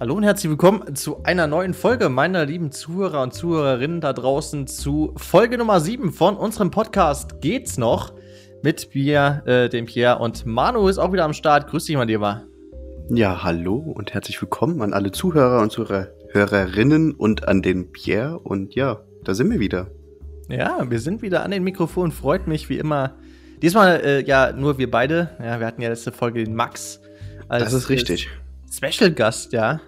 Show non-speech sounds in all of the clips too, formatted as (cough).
Hallo und herzlich willkommen zu einer neuen Folge meiner lieben Zuhörer und Zuhörerinnen da draußen zu Folge Nummer 7 von unserem Podcast Geht's noch? Mit mir, äh, dem Pierre und Manu ist auch wieder am Start. Grüß dich, mein Lieber. Ja, hallo und herzlich willkommen an alle Zuhörer und Zuhörerinnen und an den Pierre. Und ja, da sind wir wieder. Ja, wir sind wieder an den Mikrofonen. Freut mich wie immer. Diesmal äh, ja nur wir beide. Ja, wir hatten ja letzte Folge den Max. Als, das ist richtig. Special Gast, ja.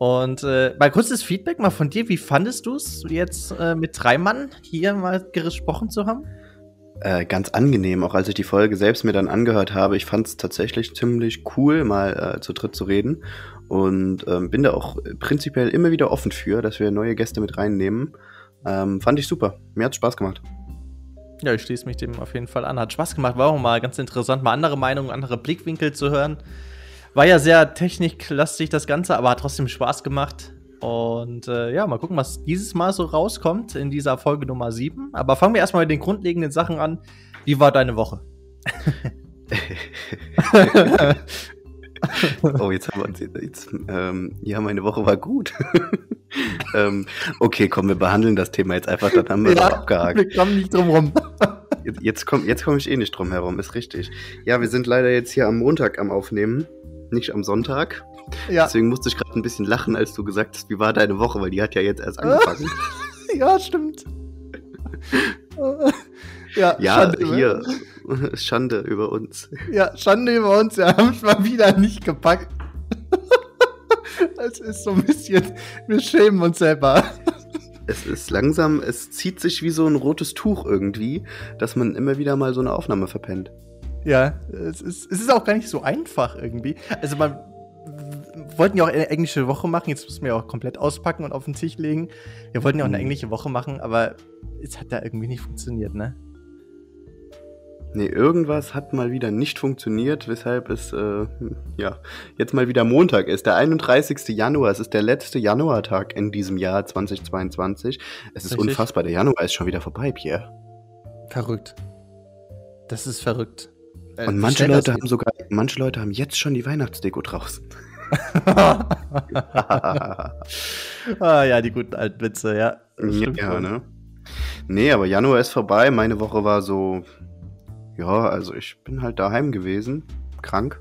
Und äh, mal kurzes Feedback mal von dir. Wie fandest du es jetzt äh, mit drei Mann hier mal gesprochen zu haben? Äh, ganz angenehm, auch als ich die Folge selbst mir dann angehört habe. Ich fand es tatsächlich ziemlich cool, mal äh, zu dritt zu reden. Und ähm, bin da auch prinzipiell immer wieder offen für, dass wir neue Gäste mit reinnehmen. Ähm, fand ich super. Mir hat Spaß gemacht. Ja, ich schließe mich dem auf jeden Fall an. Hat Spaß gemacht, war auch mal ganz interessant, mal andere Meinungen, andere Blickwinkel zu hören. War ja sehr techniklastig das Ganze, aber hat trotzdem Spaß gemacht. Und äh, ja, mal gucken, was dieses Mal so rauskommt in dieser Folge Nummer 7. Aber fangen wir erstmal mit den grundlegenden Sachen an. Wie war deine Woche? (laughs) oh, jetzt haben wir uns jetzt. Ähm, ja, meine Woche war gut. (laughs) ähm, okay, komm, wir behandeln das Thema jetzt einfach, dann haben wir ja, abgehakt. Wir kommen nicht drum rum. jetzt jetzt komme jetzt komm ich eh nicht drum herum, ist richtig. Ja, wir sind leider jetzt hier am Montag am Aufnehmen nicht am Sonntag. Ja. Deswegen musste ich gerade ein bisschen lachen, als du gesagt hast, wie war deine Woche, weil die hat ja jetzt erst (laughs) angefangen. ja, stimmt. (laughs) ja, ja Schande, hier. (laughs) Schande über uns. Ja, Schande über uns. Wir haben es mal wieder nicht gepackt. Es ist so ein bisschen, wir schämen uns selber. Es ist langsam, es zieht sich wie so ein rotes Tuch irgendwie, dass man immer wieder mal so eine Aufnahme verpennt. Ja, es ist, es ist auch gar nicht so einfach irgendwie. Also man wollten ja auch eine englische Woche machen, jetzt müssen wir auch komplett auspacken und auf den Tisch legen. Wir wollten ja auch eine mhm. englische Woche machen, aber es hat da irgendwie nicht funktioniert, ne? Nee, irgendwas hat mal wieder nicht funktioniert, weshalb es äh, ja jetzt mal wieder Montag ist. Der 31. Januar, es ist der letzte Januartag in diesem Jahr 2022. Es ist Richtig. unfassbar, der Januar ist schon wieder vorbei, Pierre. Verrückt. Das ist verrückt. Äh, Und manche Leute haben sogar, manche Leute haben jetzt schon die Weihnachtsdeko draußen. (laughs) (laughs) ah ja, die guten alten Witze, ja. Ja, ne? Nee, aber Januar ist vorbei. Meine Woche war so, ja, also ich bin halt daheim gewesen, krank.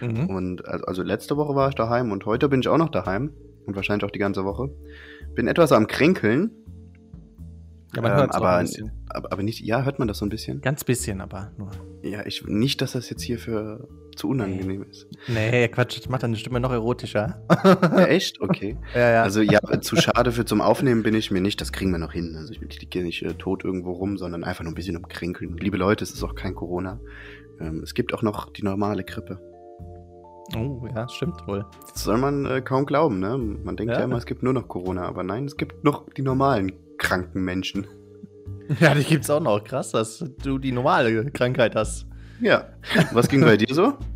Mhm. Und also letzte Woche war ich daheim und heute bin ich auch noch daheim und wahrscheinlich auch die ganze Woche. Bin etwas am Kränkeln, ja, man hört ähm, aber, ein bisschen. Aber, aber nicht, ja, hört man das so ein bisschen? Ganz bisschen, aber nur. Ja, ich, nicht, dass das jetzt hier für zu unangenehm nee. ist. Nee, Quatsch, das macht deine Stimme noch erotischer. Ja, (laughs) echt? Okay. ja, ja. Also ja, zu schade für zum Aufnehmen bin ich mir nicht, das kriegen wir noch hin. Also ich, liege nicht äh, tot irgendwo rum, sondern einfach nur ein bisschen umkränkeln. Liebe Leute, es ist auch kein Corona. Ähm, es gibt auch noch die normale Grippe. Oh, ja, stimmt wohl. Das soll man äh, kaum glauben, ne? Man denkt ja. ja immer, es gibt nur noch Corona, aber nein, es gibt noch die normalen kranken Menschen. (laughs) Ja, die gibt's auch noch. Krass, dass du die normale Krankheit hast. Ja. Was ging bei dir so? (laughs)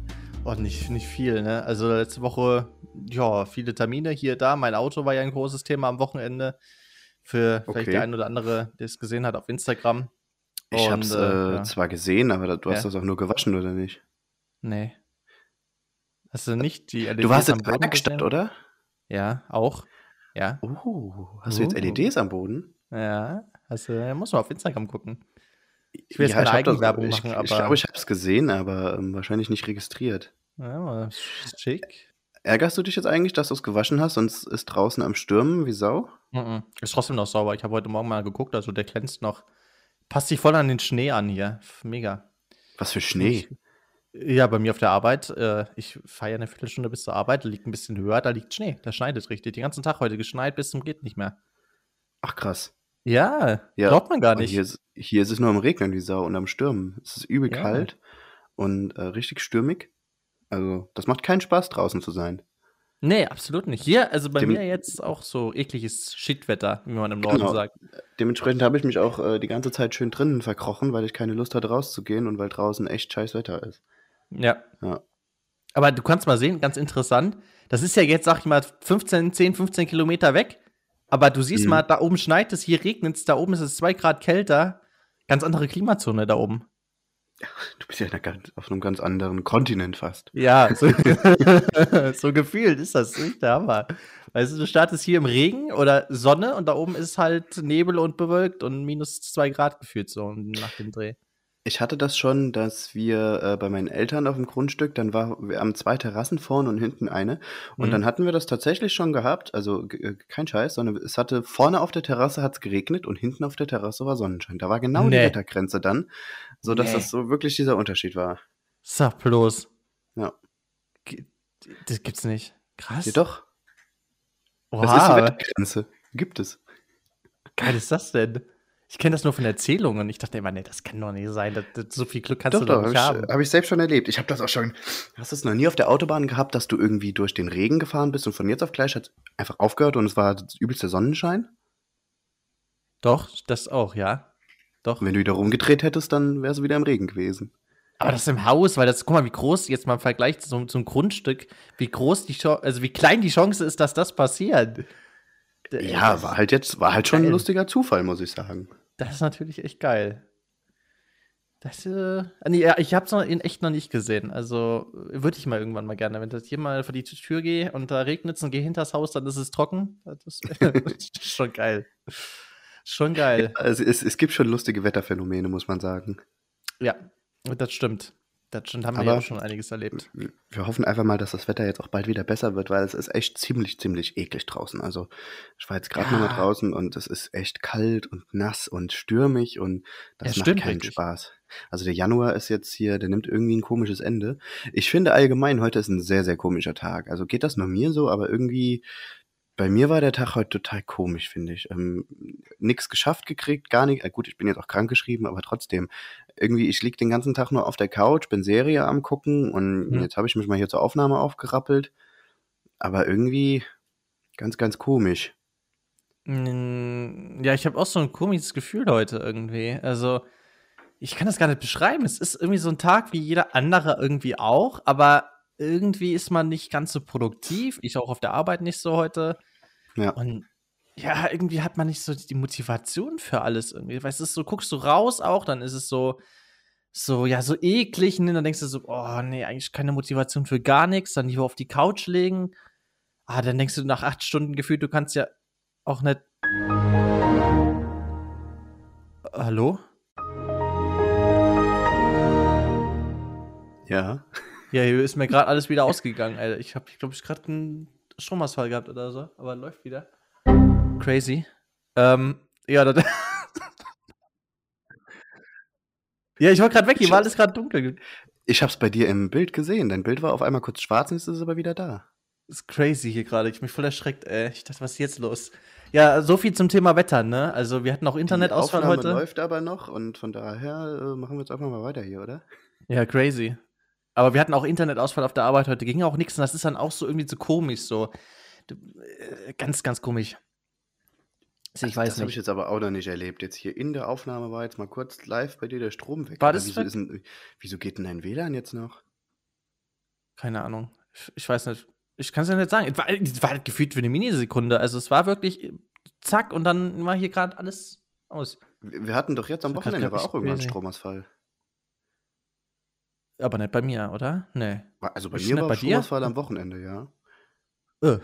Oh, nicht, nicht viel, ne? Also letzte Woche, ja, viele Termine hier, da. Mein Auto war ja ein großes Thema am Wochenende. Für okay. vielleicht der ein oder andere, der es gesehen hat auf Instagram. Ich Und, hab's äh, ja. zwar gesehen, aber du hast ja. das auch nur gewaschen, oder nicht? Nee. Hast du nicht die LEDs Du warst in der Werkstatt, oder? Ja, auch. Ja. Uh, hast uh. du jetzt uh. LEDs am Boden? Ja, also muss man auf Instagram gucken. Ich will jetzt ja, keine Eigenwerbung machen, ich, aber. Ich glaube, ich habe es gesehen, aber ähm, wahrscheinlich nicht registriert. Ja, schick. Ärgerst du dich jetzt eigentlich, dass du es gewaschen hast und es ist draußen am Stürmen wie Sau? Mm -mm. Ist trotzdem noch sauber. Ich habe heute Morgen mal geguckt, also der glänzt noch. Passt sich voll an den Schnee an hier. Mega. Was für Schnee? Ja, bei mir auf der Arbeit. Äh, ich fahre ja eine Viertelstunde bis zur Arbeit, liegt ein bisschen höher, da liegt Schnee. Da schneit es richtig. Den ganzen Tag heute geschneit bis zum geht nicht mehr. Ach krass. Ja, ja. glaubt man gar nicht. Hier ist, hier ist, es nur am Regnen wie Sau und am Stürmen. Es ist übel ja. kalt und äh, richtig stürmig. Also, das macht keinen Spaß, draußen zu sein. Nee, absolut nicht. Hier, also bei Dem mir jetzt auch so ekliges Shitwetter, wie man im Norden genau. sagt. Dementsprechend habe ich mich auch äh, die ganze Zeit schön drinnen verkrochen, weil ich keine Lust hatte, rauszugehen und weil draußen echt scheiß Wetter ist. Ja. ja. Aber du kannst mal sehen, ganz interessant, das ist ja jetzt, sag ich mal, 15, 10, 15 Kilometer weg. Aber du siehst mhm. mal, da oben schneit es, hier regnet es, da oben ist es zwei Grad kälter. Ganz andere Klimazone da oben. Du bist ja auf einem ganz anderen Kontinent fast. Ja, so, (laughs) so gefühlt ist das nicht der Hammer. Weißt du, du startest hier im Regen oder Sonne und da oben ist halt Nebel und bewölkt und minus zwei Grad gefühlt so nach dem Dreh. Ich hatte das schon, dass wir äh, bei meinen Eltern auf dem Grundstück, dann war wir haben zwei Terrassen vorne und hinten eine. Und mhm. dann hatten wir das tatsächlich schon gehabt, also äh, kein Scheiß, sondern es hatte vorne auf der Terrasse hat's geregnet und hinten auf der Terrasse war Sonnenschein. Da war genau nee. die Wettergrenze dann, so dass nee. das so wirklich dieser Unterschied war. Sag bloß. Ja. Das gibt's nicht. Krass. Ja, doch. Wow. Das ist die Wettergrenze. Gibt es. Geil ist das denn? Ich kenne das nur von Erzählungen. Ich dachte immer, nee, das kann doch nicht sein. Das, das, so viel Glück kannst doch, du doch, doch nicht hab haben. Habe ich selbst schon erlebt. Ich habe das auch schon. Hast du es noch nie auf der Autobahn gehabt, dass du irgendwie durch den Regen gefahren bist und von jetzt auf gleich hat es einfach aufgehört und es war das übelste Sonnenschein? Doch, das auch, ja. Doch. Wenn du wieder rumgedreht hättest, dann wärst du wieder im Regen gewesen. Aber das im Haus, weil das, guck mal, wie groß, jetzt mal im Vergleich zum, zum Grundstück, wie groß die Chance, also wie klein die Chance ist, dass das passiert. Ja, war halt jetzt, war halt schon ein lustiger Zufall, muss ich sagen. Das ist natürlich echt geil. Das, äh, nee, ja, ich hab's noch in echt noch nicht gesehen. Also würde ich mal irgendwann mal gerne, wenn ich hier mal vor die Tür gehe und da regnet und gehe hinters Haus, dann ist es trocken. Das ist, das (laughs) ist schon geil. Schon geil. Ja, also es, es gibt schon lustige Wetterphänomene, muss man sagen. Ja, das stimmt. Das stimmt, haben wir ja auch schon einiges erlebt. Wir hoffen einfach mal, dass das Wetter jetzt auch bald wieder besser wird, weil es ist echt ziemlich, ziemlich eklig draußen. Also ich war jetzt gerade ja. mal draußen und es ist echt kalt und nass und stürmig und das ja, macht keinen richtig. Spaß. Also der Januar ist jetzt hier, der nimmt irgendwie ein komisches Ende. Ich finde allgemein, heute ist ein sehr, sehr komischer Tag. Also geht das nur mir so, aber irgendwie bei mir war der Tag heute total komisch, finde ich. Ähm, nix geschafft gekriegt, gar nicht. Äh, gut, ich bin jetzt auch krank geschrieben, aber trotzdem. Irgendwie, ich lieg den ganzen Tag nur auf der Couch, bin Serie am gucken und mhm. jetzt habe ich mich mal hier zur Aufnahme aufgerappelt. Aber irgendwie ganz, ganz komisch. Ja, ich habe auch so ein komisches Gefühl heute irgendwie. Also, ich kann das gar nicht beschreiben. Es ist irgendwie so ein Tag wie jeder andere irgendwie auch, aber irgendwie ist man nicht ganz so produktiv. Ich auch auf der Arbeit nicht so heute. Ja. Und ja, irgendwie hat man nicht so die Motivation für alles irgendwie. Weißt du, so guckst du raus auch, dann ist es so, so, ja, so eklig. Und ne? dann denkst du so, oh nee, eigentlich keine Motivation für gar nichts. Dann lieber auf die Couch legen. Ah, dann denkst du nach acht Stunden gefühlt, du kannst ja auch nicht. Hallo? Ja. Ja, hier ist mir gerade alles wieder ausgegangen, Alter. Ich habe, glaube, ich gerade einen Stromausfall gehabt oder so, aber läuft wieder. Crazy. Ähm, ja, das. (laughs) ja, ich war gerade weg, hier war alles gerade dunkel. Ich hab's bei dir im Bild gesehen. Dein Bild war auf einmal kurz schwarz und jetzt ist es aber wieder da. Das ist crazy hier gerade. Ich bin voll erschreckt, ey. Ich dachte, was ist jetzt los? Ja, so viel zum Thema Wetter, ne? Also, wir hatten auch Internetausfall heute. Läuft aber noch und von daher äh, machen wir jetzt einfach mal weiter hier, oder? Ja, crazy. Aber wir hatten auch Internetausfall auf der Arbeit heute, ging auch nichts und das ist dann auch so irgendwie so komisch, so. Äh, ganz, ganz komisch. Also ich weiß das habe ich jetzt aber auch noch nicht erlebt. Jetzt hier in der Aufnahme war jetzt mal kurz live bei dir der Strom weg. War das wieso, ein, wieso geht denn dein WLAN jetzt noch? Keine Ahnung. Ich, ich weiß nicht. Ich kann es ja nicht sagen. Es war, es war halt gefühlt für eine Minisekunde. Also es war wirklich zack und dann war hier gerade alles aus. Wir hatten doch jetzt am Wochenende war auch irgendwann Stromausfall. Aber nicht bei mir, oder? Nee. Also bei mir war bei Stromausfall am Wochenende, ja. Äh.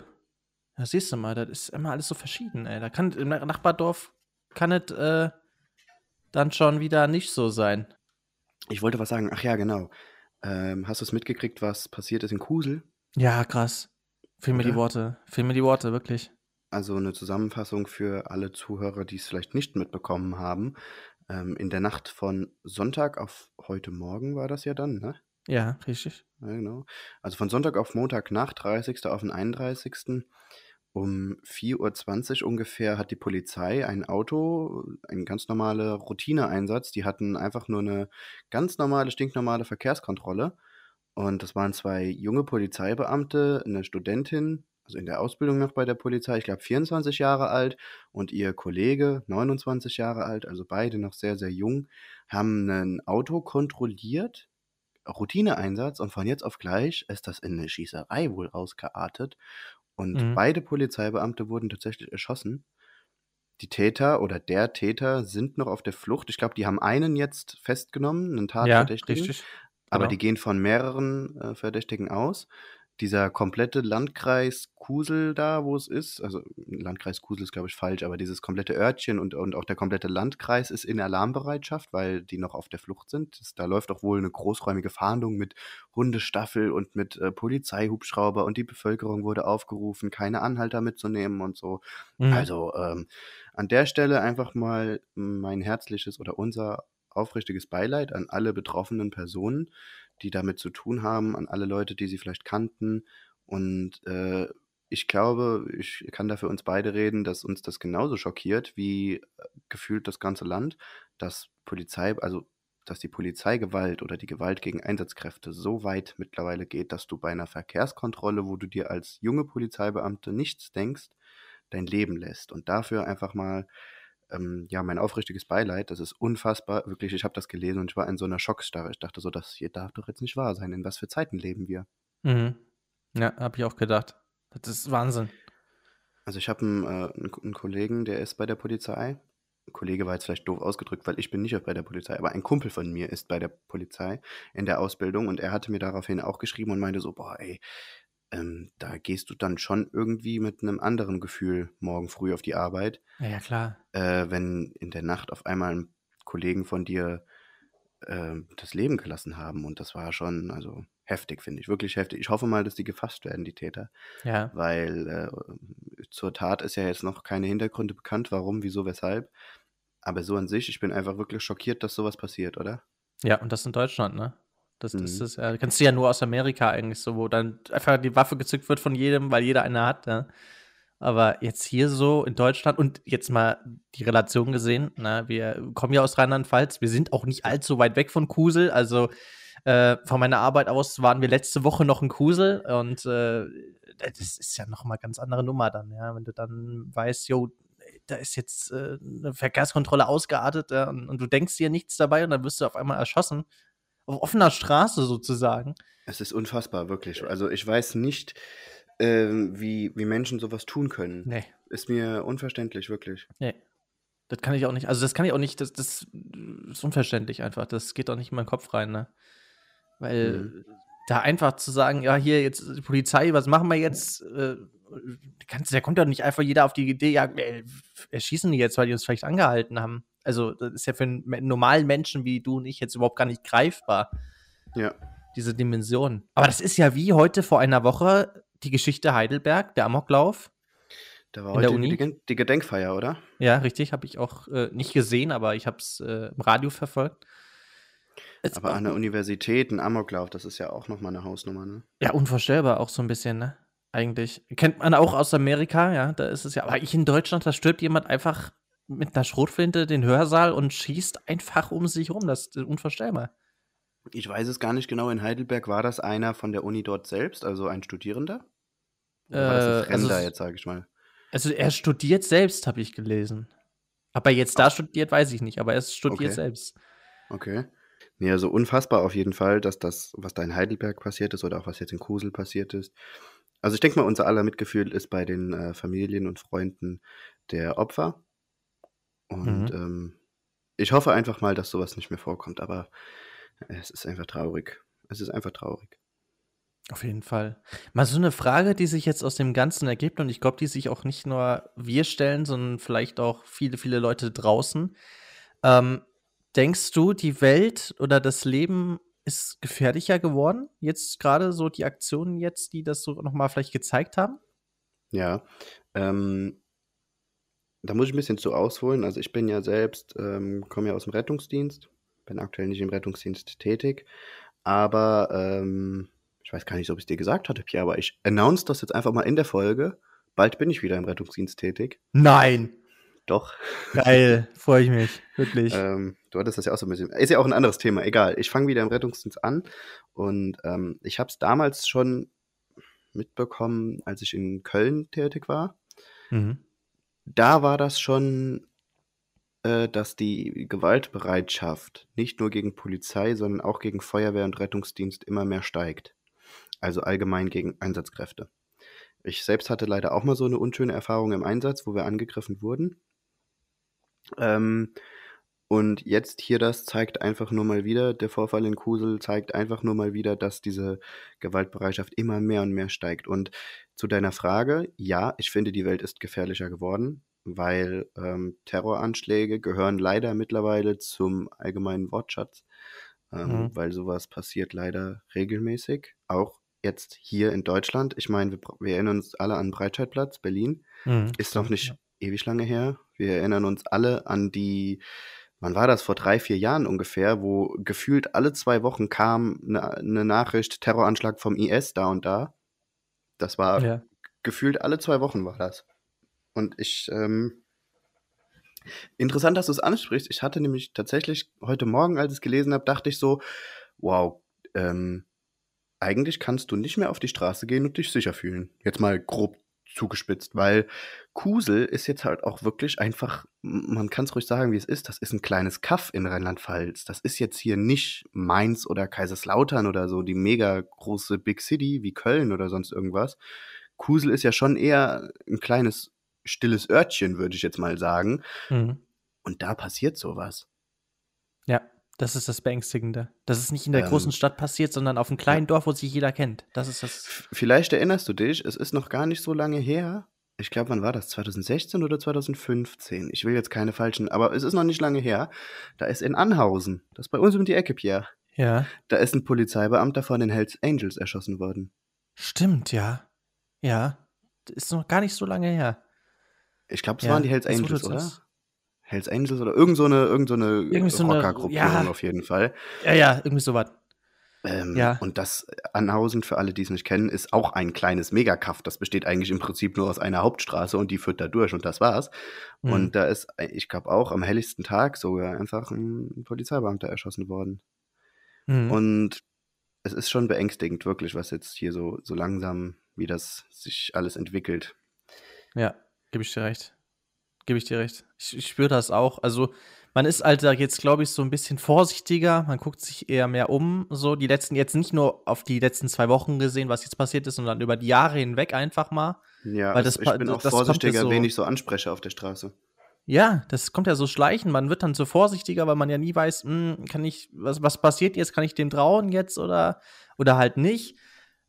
Ja, siehst du mal, das ist immer alles so verschieden, ey. Da kann im Nachbardorf kann es äh, dann schon wieder nicht so sein. Ich wollte was sagen. Ach ja, genau. Ähm, hast du es mitgekriegt, was passiert ist in Kusel? Ja, krass. Fehl mir die Worte. Fehl mir die Worte, wirklich. Also eine Zusammenfassung für alle Zuhörer, die es vielleicht nicht mitbekommen haben. Ähm, in der Nacht von Sonntag auf heute Morgen war das ja dann, ne? Ja, richtig. Ja, genau. Also von Sonntag auf Montag nach 30. auf den 31. Um 4.20 Uhr ungefähr hat die Polizei ein Auto, ein ganz normaler Routineeinsatz. Die hatten einfach nur eine ganz normale, stinknormale Verkehrskontrolle. Und das waren zwei junge Polizeibeamte, eine Studentin also in der Ausbildung noch bei der Polizei, ich glaube 24 Jahre alt und ihr Kollege 29 Jahre alt, also beide noch sehr, sehr jung, haben ein Auto kontrolliert, Routineeinsatz und von jetzt auf gleich ist das in eine Schießerei wohl ausgeartet und mhm. beide Polizeibeamte wurden tatsächlich erschossen. die Täter oder der Täter sind noch auf der Flucht. Ich glaube, die haben einen jetzt festgenommen, einen Tatverdächtigen. Ja, richtig. Aber genau. die gehen von mehreren äh, Verdächtigen aus dieser komplette Landkreis Kusel da, wo es ist, also Landkreis Kusel ist, glaube ich, falsch, aber dieses komplette Örtchen und, und auch der komplette Landkreis ist in Alarmbereitschaft, weil die noch auf der Flucht sind. Das, da läuft auch wohl eine großräumige Fahndung mit Hundestaffel und mit äh, Polizeihubschrauber und die Bevölkerung wurde aufgerufen, keine Anhalter mitzunehmen und so. Mhm. Also ähm, an der Stelle einfach mal mein herzliches oder unser aufrichtiges Beileid an alle betroffenen Personen die damit zu tun haben, an alle Leute, die sie vielleicht kannten. Und äh, ich glaube, ich kann da für uns beide reden, dass uns das genauso schockiert wie äh, gefühlt das ganze Land, dass Polizei, also dass die Polizeigewalt oder die Gewalt gegen Einsatzkräfte so weit mittlerweile geht, dass du bei einer Verkehrskontrolle, wo du dir als junge Polizeibeamte nichts denkst, dein Leben lässt. Und dafür einfach mal ähm, ja, mein aufrichtiges Beileid. Das ist unfassbar. Wirklich, ich habe das gelesen und ich war in so einer Schockstarre. Ich dachte so, das hier darf doch jetzt nicht wahr sein. In was für Zeiten leben wir? Mhm. Ja, habe ich auch gedacht. Das ist Wahnsinn. Also ich habe einen, äh, einen, Kollegen, der ist bei der Polizei. Ein Kollege war jetzt vielleicht doof ausgedrückt, weil ich bin nicht bei der Polizei, aber ein Kumpel von mir ist bei der Polizei in der Ausbildung und er hatte mir daraufhin auch geschrieben und meinte so, boah, ey, ähm, da gehst du dann schon irgendwie mit einem anderen Gefühl morgen früh auf die Arbeit. Ja, ja klar. Äh, wenn in der Nacht auf einmal Kollegen von dir äh, das Leben gelassen haben. Und das war schon, also heftig, finde ich. Wirklich heftig. Ich hoffe mal, dass die gefasst werden, die Täter. Ja. Weil äh, zur Tat ist ja jetzt noch keine Hintergründe bekannt, warum, wieso, weshalb. Aber so an sich, ich bin einfach wirklich schockiert, dass sowas passiert, oder? Ja, und das in Deutschland, ne? Das, das mhm. ist, äh, kennst du ja nur aus Amerika eigentlich so, wo dann einfach die Waffe gezückt wird von jedem, weil jeder eine hat. Ja? Aber jetzt hier so in Deutschland und jetzt mal die Relation gesehen, na, ne, wir kommen ja aus Rheinland-Pfalz, wir sind auch nicht allzu weit weg von Kusel. Also äh, von meiner Arbeit aus waren wir letzte Woche noch in Kusel und äh, das ist ja noch mal ganz andere Nummer dann, ja, wenn du dann weißt, jo, da ist jetzt äh, eine Verkehrskontrolle ausgeartet ja, und, und, du denkst dir nichts dabei und dann wirst du auf einmal erschossen auf offener Straße sozusagen. Es ist unfassbar, wirklich. Also ich weiß nicht, ähm, wie, wie Menschen sowas tun können. Nee. Ist mir unverständlich, wirklich. Nee. Das kann ich auch nicht. Also das kann ich auch nicht. Das, das ist unverständlich einfach. Das geht auch nicht in meinen Kopf rein, ne? Weil mhm. da einfach zu sagen, ja, hier jetzt die Polizei, was machen wir jetzt? Äh, kannst, da kommt ja nicht einfach jeder auf die Idee, ja, erschießen die jetzt, weil die uns vielleicht angehalten haben. Also, das ist ja für einen normalen Menschen wie du und ich jetzt überhaupt gar nicht greifbar. Ja. Diese Dimension. Aber das ist ja wie heute vor einer Woche die Geschichte Heidelberg, der Amoklauf. Da war heute die, die, Gedenkfeier, oder? Ja, richtig. Habe ich auch äh, nicht gesehen, aber ich habe es äh, im Radio verfolgt. Jetzt aber an der Universität ein Amoklauf, das ist ja auch nochmal eine Hausnummer, ne? Ja, unvorstellbar auch so ein bisschen, ne? Eigentlich. Kennt man auch aus Amerika, ja, da ist es ja. Aber ich in Deutschland, da stirbt jemand einfach mit einer Schrotflinte den Hörsaal und schießt einfach um sich rum. Das ist unvorstellbar. Ich weiß es gar nicht genau. In Heidelberg war das einer von der Uni dort selbst, also ein Studierender? Oder war das ein äh, Fremder also, jetzt, sage ich mal? Also er studiert selbst, habe ich gelesen. Aber jetzt da studiert, weiß ich nicht, aber er studiert okay. selbst. Okay. Nee, also unfassbar auf jeden Fall, dass das, was da in Heidelberg passiert ist oder auch was jetzt in Kusel passiert ist. Also ich denke mal, unser aller Mitgefühl ist bei den äh, Familien und Freunden der Opfer. Und mhm. ähm, ich hoffe einfach mal, dass sowas nicht mehr vorkommt, aber es ist einfach traurig. Es ist einfach traurig. Auf jeden Fall. Mal so eine Frage, die sich jetzt aus dem Ganzen ergibt, und ich glaube, die sich auch nicht nur wir stellen, sondern vielleicht auch viele, viele Leute draußen. Ähm, denkst du, die Welt oder das Leben ist gefährlicher geworden? Jetzt gerade so die Aktionen jetzt, die das so nochmal vielleicht gezeigt haben? Ja, ähm, da muss ich ein bisschen zu ausholen. Also ich bin ja selbst, ähm, komme ja aus dem Rettungsdienst, bin aktuell nicht im Rettungsdienst tätig, aber ähm, ich weiß gar nicht, ob ich es dir gesagt hatte, Pierre, aber ich announce das jetzt einfach mal in der Folge. Bald bin ich wieder im Rettungsdienst tätig. Nein! Doch. Geil, (laughs) freue ich mich, wirklich. ähm, du hattest das ja auch so ein bisschen. Ist ja auch ein anderes Thema, egal. Ich fange wieder im Rettungsdienst an und ähm, ich habe es damals schon mitbekommen, als ich in Köln tätig war. Mhm da war das schon, äh, dass die Gewaltbereitschaft nicht nur gegen Polizei, sondern auch gegen Feuerwehr und Rettungsdienst immer mehr steigt. Also allgemein gegen Einsatzkräfte. Ich selbst hatte leider auch mal so eine unschöne Erfahrung im Einsatz, wo wir angegriffen wurden. Ähm, und jetzt hier das zeigt einfach nur mal wieder, der Vorfall in Kusel zeigt einfach nur mal wieder, dass diese Gewaltbereitschaft immer mehr und mehr steigt. Und zu deiner Frage, ja, ich finde, die Welt ist gefährlicher geworden, weil ähm, Terroranschläge gehören leider mittlerweile zum allgemeinen Wortschatz, ähm, mhm. weil sowas passiert leider regelmäßig, auch jetzt hier in Deutschland. Ich meine, wir, wir erinnern uns alle an Breitscheidplatz, Berlin, mhm, ist noch nicht ja. ewig lange her. Wir erinnern uns alle an die wann war das, vor drei, vier Jahren ungefähr, wo gefühlt alle zwei Wochen kam eine, eine Nachricht, Terroranschlag vom IS da und da. Das war ja. gefühlt alle zwei Wochen war das. Und ich, ähm, interessant, dass du es ansprichst. Ich hatte nämlich tatsächlich heute Morgen, als ich es gelesen habe, dachte ich so, wow, ähm, eigentlich kannst du nicht mehr auf die Straße gehen und dich sicher fühlen. Jetzt mal grob zugespitzt, weil Kusel ist jetzt halt auch wirklich einfach, man kann es ruhig sagen, wie es ist, das ist ein kleines Kaff in Rheinland-Pfalz. Das ist jetzt hier nicht Mainz oder Kaiserslautern oder so, die mega große Big City wie Köln oder sonst irgendwas. Kusel ist ja schon eher ein kleines, stilles Örtchen, würde ich jetzt mal sagen. Mhm. Und da passiert sowas. Ja. Das ist das Beängstigende. Dass es nicht in der ähm, großen Stadt passiert, sondern auf einem kleinen. Dorf, wo sich jeder kennt. Das ist das. Vielleicht erinnerst du dich, es ist noch gar nicht so lange her. Ich glaube, wann war das? 2016 oder 2015? Ich will jetzt keine falschen, aber es ist noch nicht lange her. Da ist in Anhausen, das ist bei uns um die Ecke, Pierre. Ja. Da ist ein Polizeibeamter von den Hells Angels erschossen worden. Stimmt, ja. Ja. Ist noch gar nicht so lange her. Ich glaube, es ja, waren die Hells Angels, oder? Hells Angels oder irgend so eine, irgend so eine Rockergruppierung ja, auf jeden Fall. Ja, ja, irgendwie so was. Ähm, ja. Und das Anhausen, für alle, die es nicht kennen, ist auch ein kleines Megakaff. Das besteht eigentlich im Prinzip nur aus einer Hauptstraße und die führt da durch und das war's. Mhm. Und da ist, ich glaube, auch am helligsten Tag sogar einfach ein Polizeibeamter erschossen worden. Mhm. Und es ist schon beängstigend, wirklich, was jetzt hier so, so langsam, wie das sich alles entwickelt. Ja, gebe ich dir recht. Gebe ich dir recht. Ich, ich spüre das auch. Also, man ist halt da jetzt, glaube ich, so ein bisschen vorsichtiger. Man guckt sich eher mehr um. So, die letzten, jetzt nicht nur auf die letzten zwei Wochen gesehen, was jetzt passiert ist, sondern über die Jahre hinweg einfach mal. Ja, weil das, ich bin auch vorsichtiger, so, wen ich so anspreche auf der Straße. Ja, das kommt ja so schleichen. Man wird dann so vorsichtiger, weil man ja nie weiß, mh, hm, kann ich, was, was passiert jetzt? Kann ich dem trauen jetzt oder, oder halt nicht?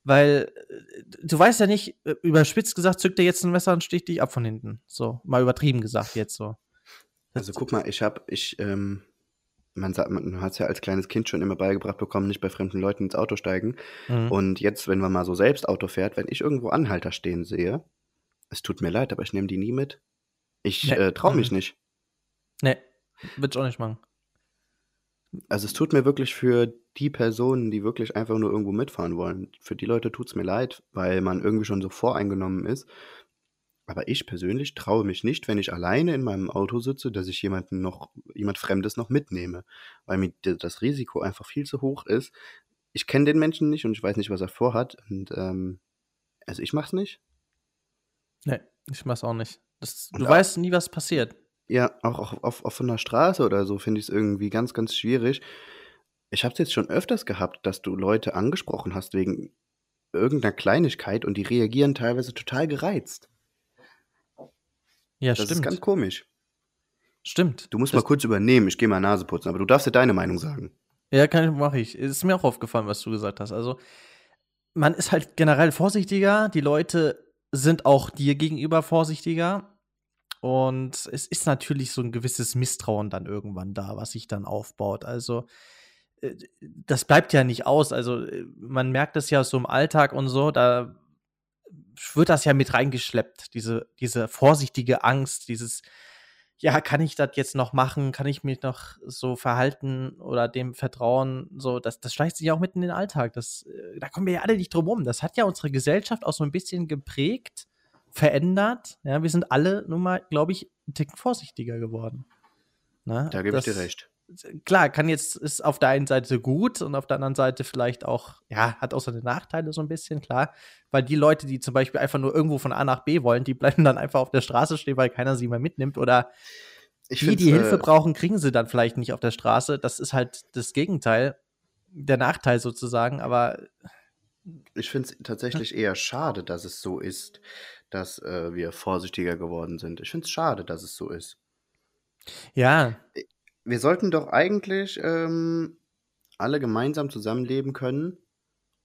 Weil äh, du weißt ja nicht, äh, überspitzt gesagt, zückt er jetzt ein Messer und sticht dich ab von hinten. So, mal übertrieben gesagt jetzt so. Also guck mal, ich hab, ich, ähm, man sagt, man hat es ja als kleines Kind schon immer beigebracht bekommen, nicht bei fremden Leuten ins Auto steigen. Mhm. Und jetzt, wenn man mal so selbst Auto fährt, wenn ich irgendwo Anhalter stehen sehe, es tut mir leid, aber ich nehme die nie mit. Ich nee. äh, traue mich mhm. nicht. Nee, würde ich auch nicht machen. Also es tut mir wirklich für die Personen, die wirklich einfach nur irgendwo mitfahren wollen, für die Leute tut es mir leid, weil man irgendwie schon so voreingenommen ist. Aber ich persönlich traue mich nicht, wenn ich alleine in meinem Auto sitze, dass ich jemanden noch, jemand Fremdes noch mitnehme, weil mir das Risiko einfach viel zu hoch ist. Ich kenne den Menschen nicht und ich weiß nicht, was er vorhat. Und ähm, also ich mach's nicht. Nee, ich mach's auch nicht. Das, du weißt nie, was passiert. Ja, auch auf, auf, auf einer Straße oder so finde ich es irgendwie ganz, ganz schwierig. Ich habe es jetzt schon öfters gehabt, dass du Leute angesprochen hast wegen irgendeiner Kleinigkeit und die reagieren teilweise total gereizt. Ja, das stimmt. ist ganz komisch. Stimmt. Du musst das mal kurz übernehmen, ich gehe mal Nase putzen, aber du darfst ja deine Meinung sagen. Ja, kann ich, mache ich. Es ist mir auch aufgefallen, was du gesagt hast. Also, man ist halt generell vorsichtiger, die Leute sind auch dir gegenüber vorsichtiger und es ist natürlich so ein gewisses Misstrauen dann irgendwann da, was sich dann aufbaut. Also, äh, das bleibt ja nicht aus. Also, äh, man merkt es ja so im Alltag und so, da wird das ja mit reingeschleppt, diese, diese vorsichtige Angst, dieses, ja, kann ich das jetzt noch machen? Kann ich mich noch so verhalten oder dem vertrauen? So, das, das schleicht sich ja auch mitten in den Alltag. Das, äh, da kommen wir ja alle nicht drum rum. Das hat ja unsere Gesellschaft auch so ein bisschen geprägt verändert. Ja, wir sind alle nun mal, glaube ich, ein Ticken vorsichtiger geworden. Ne? Da gebe ich dir recht. Klar, kann jetzt, ist auf der einen Seite gut und auf der anderen Seite vielleicht auch, ja, hat auch seine Nachteile so ein bisschen, klar. Weil die Leute, die zum Beispiel einfach nur irgendwo von A nach B wollen, die bleiben dann einfach auf der Straße stehen, weil keiner sie mehr mitnimmt. Oder ich die, die Hilfe äh, brauchen, kriegen sie dann vielleicht nicht auf der Straße. Das ist halt das Gegenteil, der Nachteil sozusagen, aber. Ich finde es tatsächlich eher schade, dass es so ist dass äh, wir vorsichtiger geworden sind. Ich finde es schade, dass es so ist. Ja. Wir sollten doch eigentlich ähm, alle gemeinsam zusammenleben können,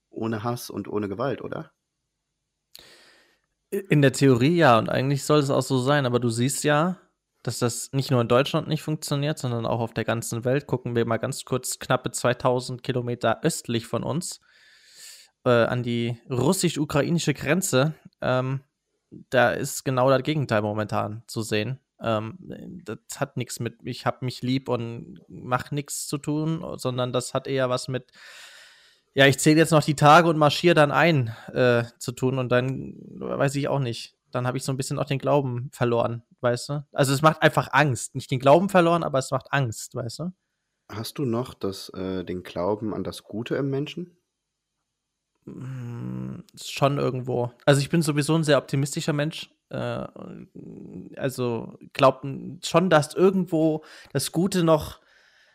ohne Hass und ohne Gewalt, oder? In der Theorie ja, und eigentlich soll es auch so sein, aber du siehst ja, dass das nicht nur in Deutschland nicht funktioniert, sondern auch auf der ganzen Welt. Gucken wir mal ganz kurz knappe 2000 Kilometer östlich von uns äh, an die russisch-ukrainische Grenze. Ähm, da ist genau das Gegenteil momentan zu sehen. Ähm, das hat nichts mit, ich habe mich lieb und mach nichts zu tun, sondern das hat eher was mit, ja, ich zähle jetzt noch die Tage und marschiere dann ein äh, zu tun und dann weiß ich auch nicht. Dann habe ich so ein bisschen auch den Glauben verloren, weißt du? Also es macht einfach Angst. Nicht den Glauben verloren, aber es macht Angst, weißt du? Hast du noch das, äh, den Glauben an das Gute im Menschen? Mm, schon irgendwo. Also ich bin sowieso ein sehr optimistischer Mensch. Äh, also glaubt schon, dass irgendwo das Gute noch,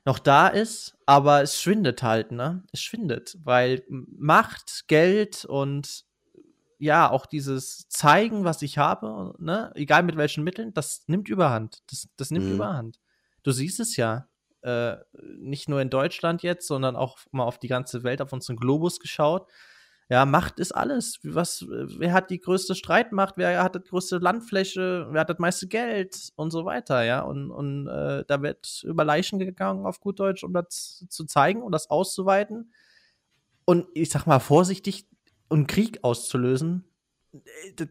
noch da ist, aber es schwindet halt, ne? Es schwindet, weil Macht, Geld und ja, auch dieses Zeigen, was ich habe, ne, egal mit welchen Mitteln, das nimmt Überhand. Das, das nimmt mhm. Überhand. Du siehst es ja. Äh, nicht nur in Deutschland jetzt, sondern auch mal auf die ganze Welt, auf unseren Globus geschaut. Ja, Macht ist alles. Was, wer hat die größte Streitmacht? Wer hat die größte Landfläche? Wer hat das meiste Geld? Und so weiter, ja. Und, und äh, da wird über Leichen gegangen, auf gut Deutsch, um das zu zeigen und das auszuweiten. Und ich sag mal vorsichtig, und Krieg auszulösen,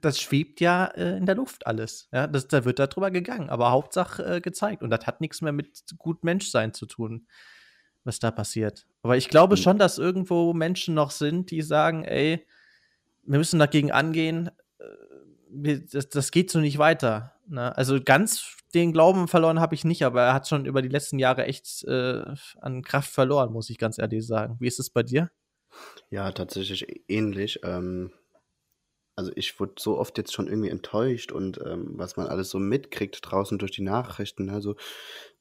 das schwebt ja äh, in der Luft alles. Ja, das, da wird darüber gegangen, aber Hauptsache äh, gezeigt. Und das hat nichts mehr mit gut Menschsein zu tun was da passiert. Aber ich glaube hm. schon, dass irgendwo Menschen noch sind, die sagen, ey, wir müssen dagegen angehen, äh, das, das geht so nicht weiter. Ne? Also ganz den Glauben verloren habe ich nicht, aber er hat schon über die letzten Jahre echt äh, an Kraft verloren, muss ich ganz ehrlich sagen. Wie ist es bei dir? Ja, tatsächlich ähnlich. Ähm, also ich wurde so oft jetzt schon irgendwie enttäuscht und ähm, was man alles so mitkriegt draußen durch die Nachrichten, also,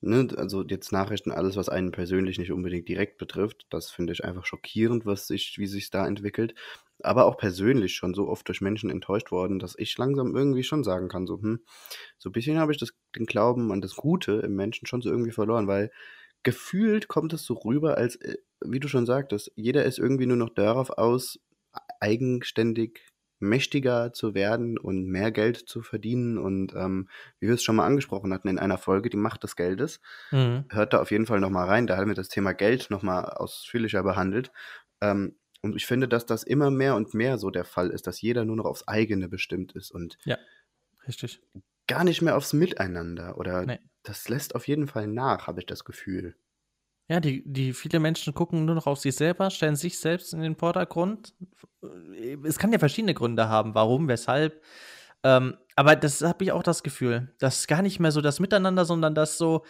ne, also jetzt Nachrichten, alles, was einen persönlich nicht unbedingt direkt betrifft, das finde ich einfach schockierend, was sich, wie sich da entwickelt. Aber auch persönlich schon so oft durch Menschen enttäuscht worden, dass ich langsam irgendwie schon sagen kann, so, hm, so ein bisschen habe ich das, den Glauben an das Gute im Menschen schon so irgendwie verloren, weil gefühlt kommt es so rüber, als, äh, wie du schon sagtest, jeder ist irgendwie nur noch darauf aus, eigenständig mächtiger zu werden und mehr Geld zu verdienen. Und ähm, wie wir es schon mal angesprochen hatten in einer Folge, die Macht des Geldes, mhm. hört da auf jeden Fall nochmal rein. Da haben wir das Thema Geld nochmal ausführlicher behandelt. Ähm, und ich finde, dass das immer mehr und mehr so der Fall ist, dass jeder nur noch aufs eigene bestimmt ist und ja, richtig. gar nicht mehr aufs Miteinander. Oder nee. das lässt auf jeden Fall nach, habe ich das Gefühl. Ja, die, die viele Menschen gucken nur noch auf sich selber, stellen sich selbst in den Vordergrund. Es kann ja verschiedene Gründe haben, warum, weshalb. Ähm, aber das habe ich auch das Gefühl. Das ist gar nicht mehr so das Miteinander, sondern das so,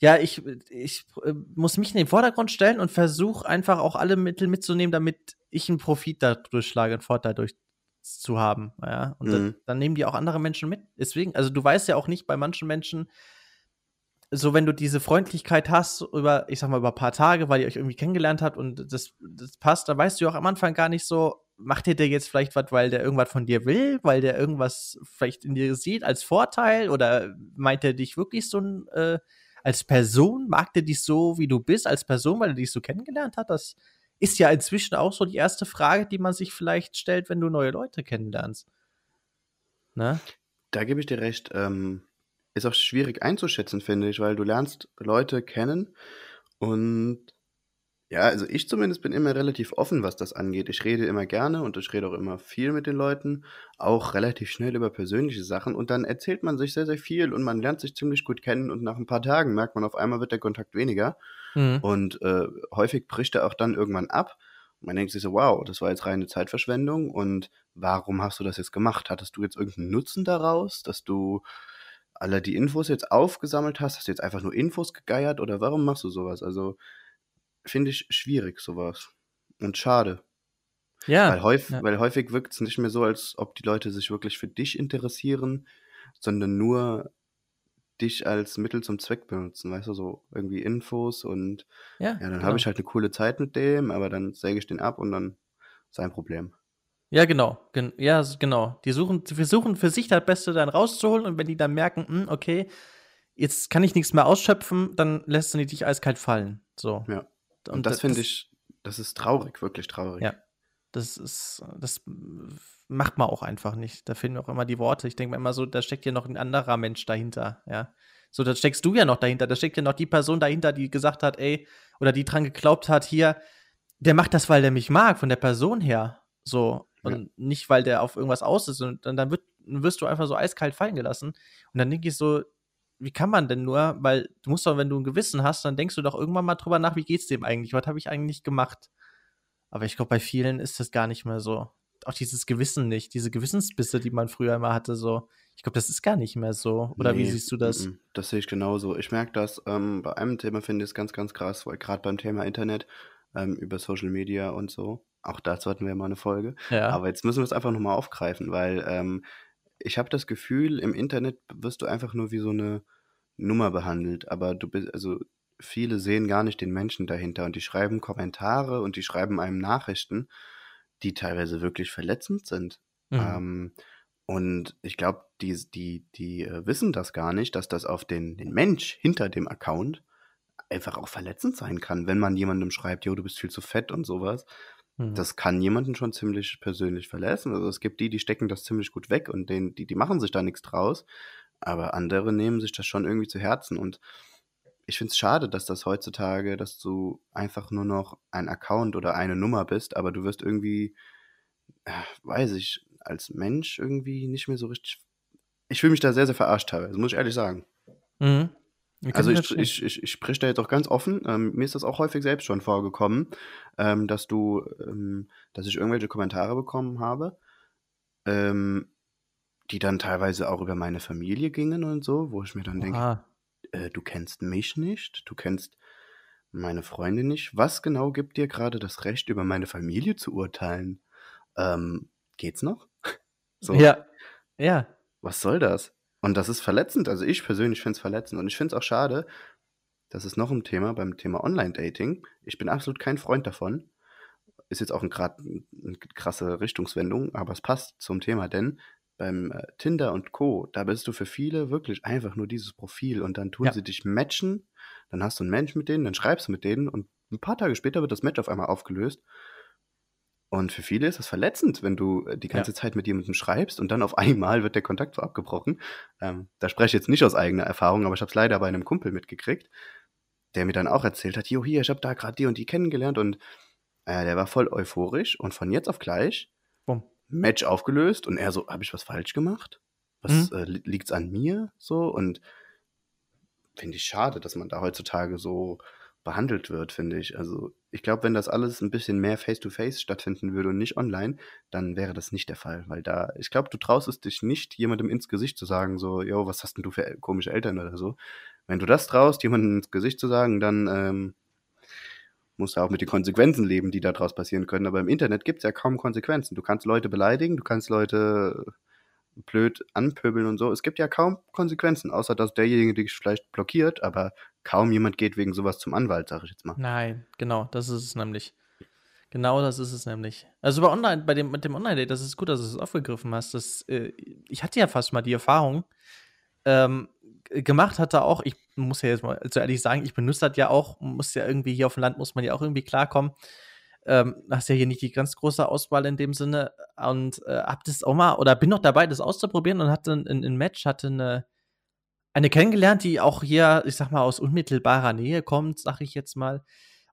ja, ich, ich äh, muss mich in den Vordergrund stellen und versuche einfach auch alle Mittel mitzunehmen, damit ich einen Profit dadurch schlage, einen Vorteil durch zu haben. Ja? Und mhm. dann, dann, nehmen die auch andere Menschen mit. Deswegen, also du weißt ja auch nicht bei manchen Menschen, so wenn du diese Freundlichkeit hast über, ich sag mal, über ein paar Tage, weil ihr euch irgendwie kennengelernt habt und das, das passt, da weißt du auch am Anfang gar nicht so, macht der jetzt vielleicht was, weil der irgendwas von dir will, weil der irgendwas vielleicht in dir sieht als Vorteil oder meint er dich wirklich so äh, als Person, mag der dich so, wie du bist, als Person, weil er dich so kennengelernt hat? Das ist ja inzwischen auch so die erste Frage, die man sich vielleicht stellt, wenn du neue Leute kennenlernst. Ne? Da gebe ich dir recht. Ähm, ist auch schwierig einzuschätzen, finde ich, weil du lernst Leute kennen und ja, also ich zumindest bin immer relativ offen, was das angeht. Ich rede immer gerne und ich rede auch immer viel mit den Leuten, auch relativ schnell über persönliche Sachen und dann erzählt man sich sehr, sehr viel und man lernt sich ziemlich gut kennen und nach ein paar Tagen merkt man auf einmal wird der Kontakt weniger mhm. und äh, häufig bricht er auch dann irgendwann ab. Man denkt sich so, wow, das war jetzt reine Zeitverschwendung und warum hast du das jetzt gemacht? Hattest du jetzt irgendeinen Nutzen daraus, dass du alle die Infos jetzt aufgesammelt hast? Hast du jetzt einfach nur Infos gegeiert oder warum machst du sowas? Also finde ich schwierig sowas und schade. Ja. Weil, häufig, ja. weil häufig wirkt es nicht mehr so, als ob die Leute sich wirklich für dich interessieren, sondern nur dich als Mittel zum Zweck benutzen, weißt du, so irgendwie Infos und ja, ja dann genau. habe ich halt eine coole Zeit mit dem, aber dann säge ich den ab und dann sein Problem. Ja, genau. Gen ja, genau. Die suchen, die versuchen für sich das Beste dann rauszuholen und wenn die dann merken, mh, hm, okay, jetzt kann ich nichts mehr ausschöpfen, dann lässt du dich eiskalt fallen. So. Ja. Und, und das finde ich, das ist traurig, wirklich traurig. Ja. Das ist, das macht man auch einfach nicht. Da fehlen auch immer die Worte. Ich denke mir immer so, da steckt ja noch ein anderer Mensch dahinter, ja. So, da steckst du ja noch dahinter. Da steckt ja noch die Person dahinter, die gesagt hat, ey, oder die dran geglaubt hat, hier, der macht das, weil der mich mag, von der Person her. So. Und ja. nicht, weil der auf irgendwas aus ist. Und dann, wird, wirst du einfach so eiskalt fallen gelassen. Und dann denke ich so, wie kann man denn nur, weil du musst doch, wenn du ein Gewissen hast, dann denkst du doch irgendwann mal drüber nach, wie geht's dem eigentlich? Was habe ich eigentlich gemacht? Aber ich glaube, bei vielen ist das gar nicht mehr so. Auch dieses Gewissen nicht, diese Gewissensbisse, die man früher immer hatte, so. Ich glaube, das ist gar nicht mehr so. Oder nee, wie siehst du das? Das sehe ich genauso. Ich merke das, ähm, bei einem Thema finde ich es ganz, ganz krass, weil gerade beim Thema Internet, ähm, über Social Media und so, auch dazu hatten wir mal eine Folge. Ja. Aber jetzt müssen wir es einfach nochmal aufgreifen, weil ähm, ich habe das Gefühl, im Internet wirst du einfach nur wie so eine Nummer behandelt. Aber du bist, also viele sehen gar nicht den Menschen dahinter und die schreiben Kommentare und die schreiben einem Nachrichten, die teilweise wirklich verletzend sind. Mhm. Ähm, und ich glaube, die, die, die äh, wissen das gar nicht, dass das auf den, den Mensch hinter dem Account einfach auch verletzend sein kann, wenn man jemandem schreibt, jo, du bist viel zu fett und sowas. Mhm. Das kann jemanden schon ziemlich persönlich verletzen. Also es gibt die, die stecken das ziemlich gut weg und den, die, die machen sich da nichts draus. Aber andere nehmen sich das schon irgendwie zu Herzen. Und ich finde es schade, dass das heutzutage, dass du einfach nur noch ein Account oder eine Nummer bist, aber du wirst irgendwie, äh, weiß ich, als Mensch irgendwie nicht mehr so richtig. Ich fühle mich da sehr, sehr verarscht teilweise, muss ich ehrlich sagen. Mhm. Also ich, ich, ich, ich spreche da jetzt auch ganz offen. Ähm, mir ist das auch häufig selbst schon vorgekommen, ähm, dass du, ähm, dass ich irgendwelche Kommentare bekommen habe, ähm, die dann teilweise auch über meine Familie gingen und so, wo ich mir dann denke, äh, du kennst mich nicht, du kennst meine Freundin nicht. Was genau gibt dir gerade das Recht, über meine Familie zu urteilen? Ähm, geht's noch? (laughs) so. Ja. Ja. Was soll das? Und das ist verletzend. Also ich persönlich finde es verletzend. Und ich finde es auch schade, das ist noch ein Thema beim Thema Online-Dating. Ich bin absolut kein Freund davon. Ist jetzt auch ein grad, eine krasse Richtungswendung, aber es passt zum Thema, denn beim äh, Tinder und Co., da bist du für viele wirklich einfach nur dieses Profil und dann tun ja. sie dich matchen, dann hast du einen Mensch mit denen, dann schreibst du mit denen und ein paar Tage später wird das Match auf einmal aufgelöst und für viele ist das verletzend, wenn du äh, die ganze ja. Zeit mit jemandem schreibst und dann auf (laughs) einmal wird der Kontakt so abgebrochen. Ähm, da spreche ich jetzt nicht aus eigener Erfahrung, aber ich habe es leider bei einem Kumpel mitgekriegt, der mir dann auch erzählt hat, jo, hier, ich habe da gerade die und die kennengelernt und äh, der war voll euphorisch und von jetzt auf gleich Boom. Match aufgelöst und er so, habe ich was falsch gemacht? Was mhm. äh, liegt's an mir? So und finde ich schade, dass man da heutzutage so behandelt wird, finde ich. Also ich glaube, wenn das alles ein bisschen mehr face-to-face -face stattfinden würde und nicht online, dann wäre das nicht der Fall. Weil da, ich glaube, du traust es dich nicht, jemandem ins Gesicht zu sagen, so, yo, was hast denn du für komische Eltern oder so. Wenn du das traust, jemandem ins Gesicht zu sagen, dann ähm, musst du auch mit den Konsequenzen leben, die daraus passieren können. Aber im Internet gibt es ja kaum Konsequenzen. Du kannst Leute beleidigen, du kannst Leute blöd anpöbeln und so. Es gibt ja kaum Konsequenzen, außer dass derjenige dich vielleicht blockiert, aber kaum jemand geht wegen sowas zum Anwalt, sage ich jetzt mal. Nein, genau, das ist es nämlich. Genau das ist es nämlich. Also bei Online, bei dem, mit dem Online-Date, das ist gut, dass du es aufgegriffen hast. Das, äh, ich hatte ja fast mal die Erfahrung, ähm, gemacht hatte auch, ich muss ja jetzt mal so ehrlich sagen, ich benutze das ja auch, muss ja irgendwie hier auf dem Land, muss man ja auch irgendwie klarkommen. Ähm, hast ja hier nicht die ganz große Auswahl in dem Sinne und äh, hab das auch mal oder bin noch dabei, das auszuprobieren und hatte ein, ein Match, hatte eine eine kennengelernt, die auch hier, ich sag mal, aus unmittelbarer Nähe kommt, sag ich jetzt mal.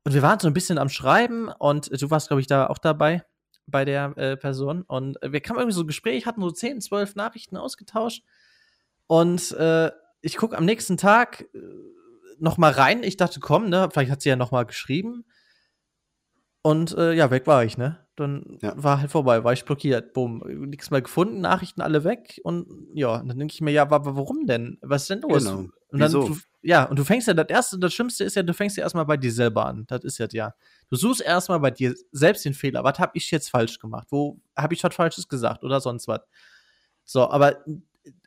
Und wir waren so ein bisschen am Schreiben und du warst, glaube ich, da auch dabei bei der äh, Person. Und wir kamen irgendwie so ein Gespräch, hatten so 10, 12 Nachrichten ausgetauscht. Und äh, ich gucke am nächsten Tag äh, noch rein. Ich dachte, komm, ne, vielleicht hat sie ja noch mal geschrieben. Und äh, ja, weg war ich, ne? Dann ja. war halt vorbei, war ich blockiert. Bumm, nichts mehr gefunden, Nachrichten alle weg. Und ja, dann denke ich mir, ja, warum denn? Was ist denn los? Genau. Und dann, du, ja, und du fängst ja, das erste, das Schlimmste ist ja, du fängst ja erstmal bei dir selber an. Das ist jetzt ja. Du suchst erstmal bei dir selbst den Fehler. Was habe ich jetzt falsch gemacht? Wo habe ich was Falsches gesagt oder sonst was? So, aber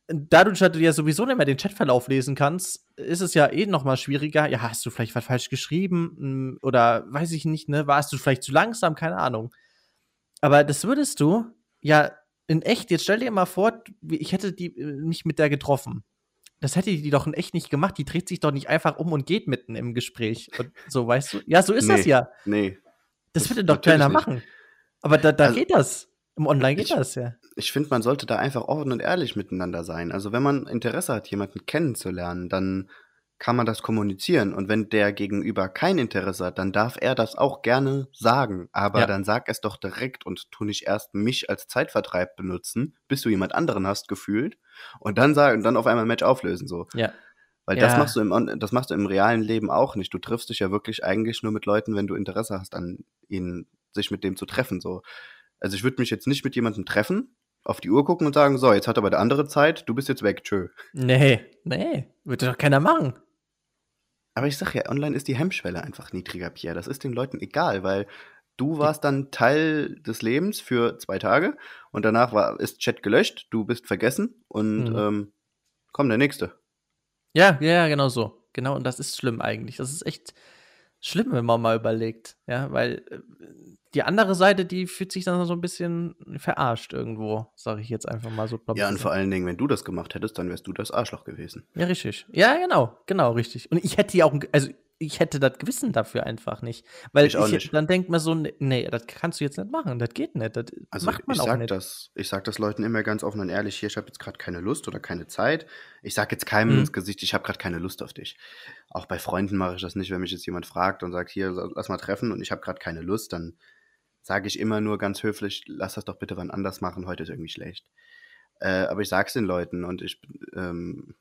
dadurch, dass du ja sowieso nicht mehr den Chatverlauf lesen kannst, ist es ja eh noch mal schwieriger. Ja, hast du vielleicht was falsch geschrieben hm, oder weiß ich nicht, ne? Warst du vielleicht zu langsam? Keine Ahnung. Aber das würdest du ja in echt. Jetzt stell dir mal vor, ich hätte die, äh, mich mit der getroffen. das hätte die doch in echt nicht gemacht. Die dreht sich doch nicht einfach um und geht mitten im Gespräch. Und so, weißt du? Ja, so ist nee, das ja. Nee. Das, das würde doch keiner nicht. machen. Aber da, da also, geht das. Im Online geht ich, das ja. Ich finde, man sollte da einfach offen und ehrlich miteinander sein. Also, wenn man Interesse hat, jemanden kennenzulernen, dann kann man das kommunizieren. Und wenn der Gegenüber kein Interesse hat, dann darf er das auch gerne sagen. Aber ja. dann sag es doch direkt und tu nicht erst mich als Zeitvertreib benutzen, bis du jemand anderen hast gefühlt und dann sagen, dann auf einmal ein Match auflösen so. Ja. Weil ja. das machst du im das machst du im realen Leben auch nicht. Du triffst dich ja wirklich eigentlich nur mit Leuten, wenn du Interesse hast an ihnen, sich mit dem zu treffen so. Also ich würde mich jetzt nicht mit jemandem treffen, auf die Uhr gucken und sagen, so, jetzt hat aber der andere Zeit, du bist jetzt weg, tschö. Nee, nee, würde doch keiner machen. Aber ich sag ja, online ist die Hemmschwelle einfach niedriger, Pierre. Das ist den Leuten egal, weil du warst dann Teil des Lebens für zwei Tage und danach war, ist Chat gelöscht, du bist vergessen und mhm. ähm, komm, der nächste. Ja, ja, genau so. Genau, und das ist schlimm eigentlich. Das ist echt schlimm, wenn man mal überlegt. Ja, weil äh, die andere Seite, die fühlt sich dann so ein bisschen verarscht irgendwo, sage ich jetzt einfach mal so. Ja, und vor allen Dingen, wenn du das gemacht hättest, dann wärst du das Arschloch gewesen. Ja, richtig. Ja, genau, genau, richtig. Und ich hätte ja auch, also ich hätte das Gewissen dafür einfach nicht. Weil ich, ich nicht. dann denkt man so, nee, das kannst du jetzt nicht machen, das geht nicht. Das also macht man ich auch sag nicht. Das, ich sage das Leuten immer ganz offen und ehrlich, hier, ich habe jetzt gerade keine Lust oder keine Zeit. Ich sage jetzt keinem mhm. ins Gesicht, ich habe gerade keine Lust auf dich. Auch bei Freunden mache ich das nicht, wenn mich jetzt jemand fragt und sagt, hier, lass mal treffen und ich habe gerade keine Lust, dann sage ich immer nur ganz höflich, lass das doch bitte wann anders machen, heute ist irgendwie schlecht. Äh, aber ich sage es den Leuten und ich, ähm,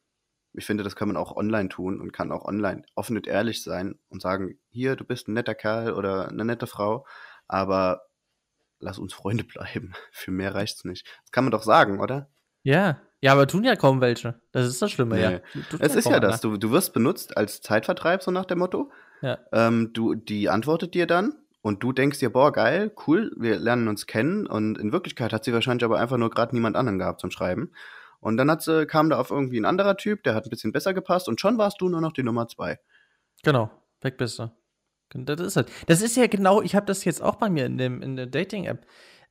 ich finde, das kann man auch online tun und kann auch online offen und ehrlich sein und sagen, hier, du bist ein netter Kerl oder eine nette Frau, aber lass uns Freunde (laughs) bleiben. Für mehr reicht's nicht. Das kann man doch sagen, oder? Ja, ja, aber tun ja kaum welche. Das ist das Schlimme, nee. ja. es ist ja das. Du, du wirst benutzt als Zeitvertreib, so nach dem Motto. Ja. Ähm, du, die antwortet dir dann und du denkst dir, boah, geil, cool, wir lernen uns kennen. Und in Wirklichkeit hat sie wahrscheinlich aber einfach nur gerade niemand anderen gehabt zum Schreiben. Und dann hat kam da auf irgendwie ein anderer Typ, der hat ein bisschen besser gepasst und schon warst du nur noch die Nummer zwei. Genau, weg bist du. Das ist halt. Das ist ja genau, ich habe das jetzt auch bei mir in, dem, in der Dating-App.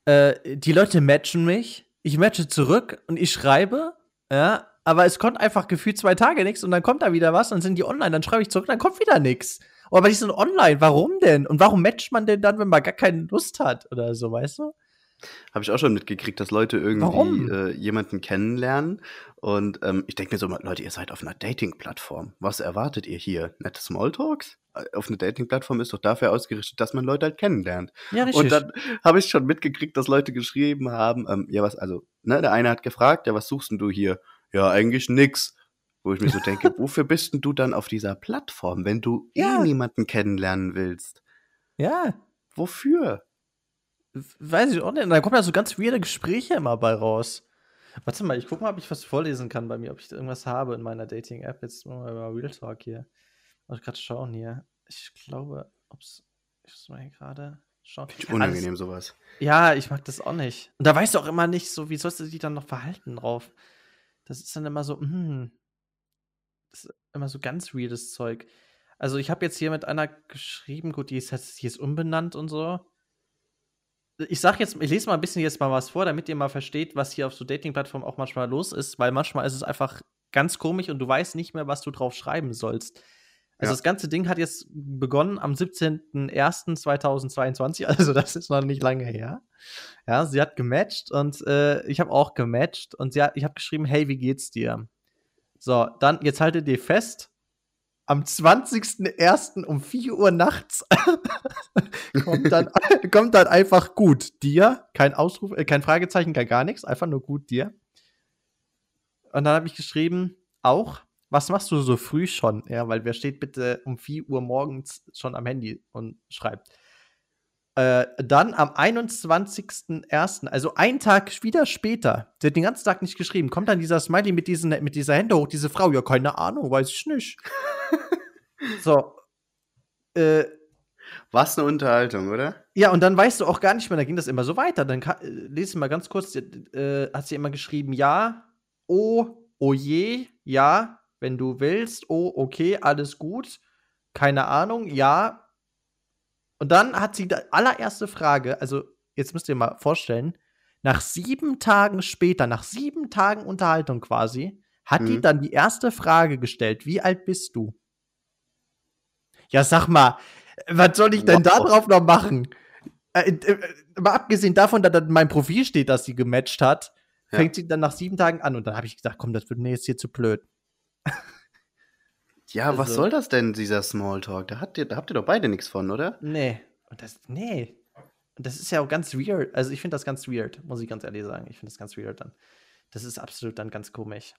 Äh, die Leute matchen mich, ich matche zurück und ich schreibe, ja, aber es kommt einfach gefühlt zwei Tage nichts und dann kommt da wieder was, dann sind die online, dann schreibe ich zurück, dann kommt wieder nichts. Aber die sind online. Warum denn? Und warum matcht man denn dann, wenn man gar keine Lust hat oder so, weißt du? Habe ich auch schon mitgekriegt, dass Leute irgendwie äh, jemanden kennenlernen. Und ähm, ich denke mir so, Leute, ihr seid auf einer Dating-Plattform. Was erwartet ihr hier? Nette Smalltalks? Äh, auf einer Dating-Plattform ist doch dafür ausgerichtet, dass man Leute halt kennenlernt. Ja, richtig. Und dann (laughs) habe ich schon mitgekriegt, dass Leute geschrieben haben, ähm, ja, was, also, ne, der eine hat gefragt, ja, was suchst denn du hier? Ja, eigentlich nix. Wo ich mir so denke, (laughs) wofür bist denn du dann auf dieser Plattform, wenn du eh ja. eh niemanden kennenlernen willst? Ja. Wofür? Weiß ich auch nicht. Da kommen ja so ganz weirde Gespräche immer bei raus. Warte mal, ich gucke mal, ob ich was vorlesen kann bei mir, ob ich irgendwas habe in meiner Dating-App. Jetzt mal Real Talk hier. Muss ich gerade schauen hier. Ich glaube, ob's. Ich muss mal hier gerade schauen. Finde ich unangenehm, Alles, sowas. Ja, ich mag das auch nicht. Und da weißt du auch immer nicht so, wie sollst du dich dann noch verhalten drauf? Das ist dann immer so, hm, das ist immer so ganz weirdes Zeug. Also ich habe jetzt hier mit einer geschrieben, gut, die ist jetzt die ist umbenannt und so. Ich sag jetzt, ich lese mal ein bisschen jetzt mal was vor, damit ihr mal versteht, was hier auf so Dating-Plattformen auch manchmal los ist, weil manchmal ist es einfach ganz komisch und du weißt nicht mehr, was du drauf schreiben sollst. Also ja. das ganze Ding hat jetzt begonnen am 17.01.2022, (laughs) also das ist noch nicht lange her. Ja, sie hat gematcht und äh, ich habe auch gematcht und sie hat, ich habe geschrieben, hey, wie geht's dir? So, dann, jetzt haltet ihr fest, am 20.01. um 4 Uhr nachts (laughs) kommt, dann, (laughs) kommt dann einfach gut dir, kein Ausruf, äh, kein Fragezeichen, kein gar nichts, einfach nur gut dir. Und dann habe ich geschrieben, auch, was machst du so früh schon? Ja, weil wer steht bitte um 4 Uhr morgens schon am Handy und schreibt. Äh, dann am 21.01., also einen Tag wieder später, sie hat den ganzen Tag nicht geschrieben, kommt dann dieser Smiley mit, diesen, mit dieser Hände hoch, diese Frau, ja, keine Ahnung, weiß ich nicht. (laughs) so. Äh, Was eine Unterhaltung, oder? Ja, und dann weißt du auch gar nicht mehr, da ging das immer so weiter. Dann äh, lese ich mal ganz kurz, äh, hat sie immer geschrieben, ja, oh, oh je, ja, wenn du willst, oh, okay, alles gut, keine Ahnung, ja, und dann hat sie die allererste Frage, also jetzt müsst ihr mal vorstellen, nach sieben Tagen später, nach sieben Tagen Unterhaltung quasi, hat hm. die dann die erste Frage gestellt, wie alt bist du? Ja, sag mal, was soll ich denn wow. da drauf noch machen? Äh, äh, mal abgesehen davon, dass das in meinem Profil steht, dass sie gematcht hat, ja. fängt sie dann nach sieben Tagen an und dann habe ich gesagt, komm, das wird mir jetzt hier zu blöd. Ja, also, was soll das denn, dieser Smalltalk? Da, habt ihr, da habt ihr doch beide nichts von, oder? Nee. Und das, nee. Und das ist ja auch ganz weird. Also ich finde das ganz weird, muss ich ganz ehrlich sagen. Ich finde das ganz weird dann. Das ist absolut dann ganz komisch.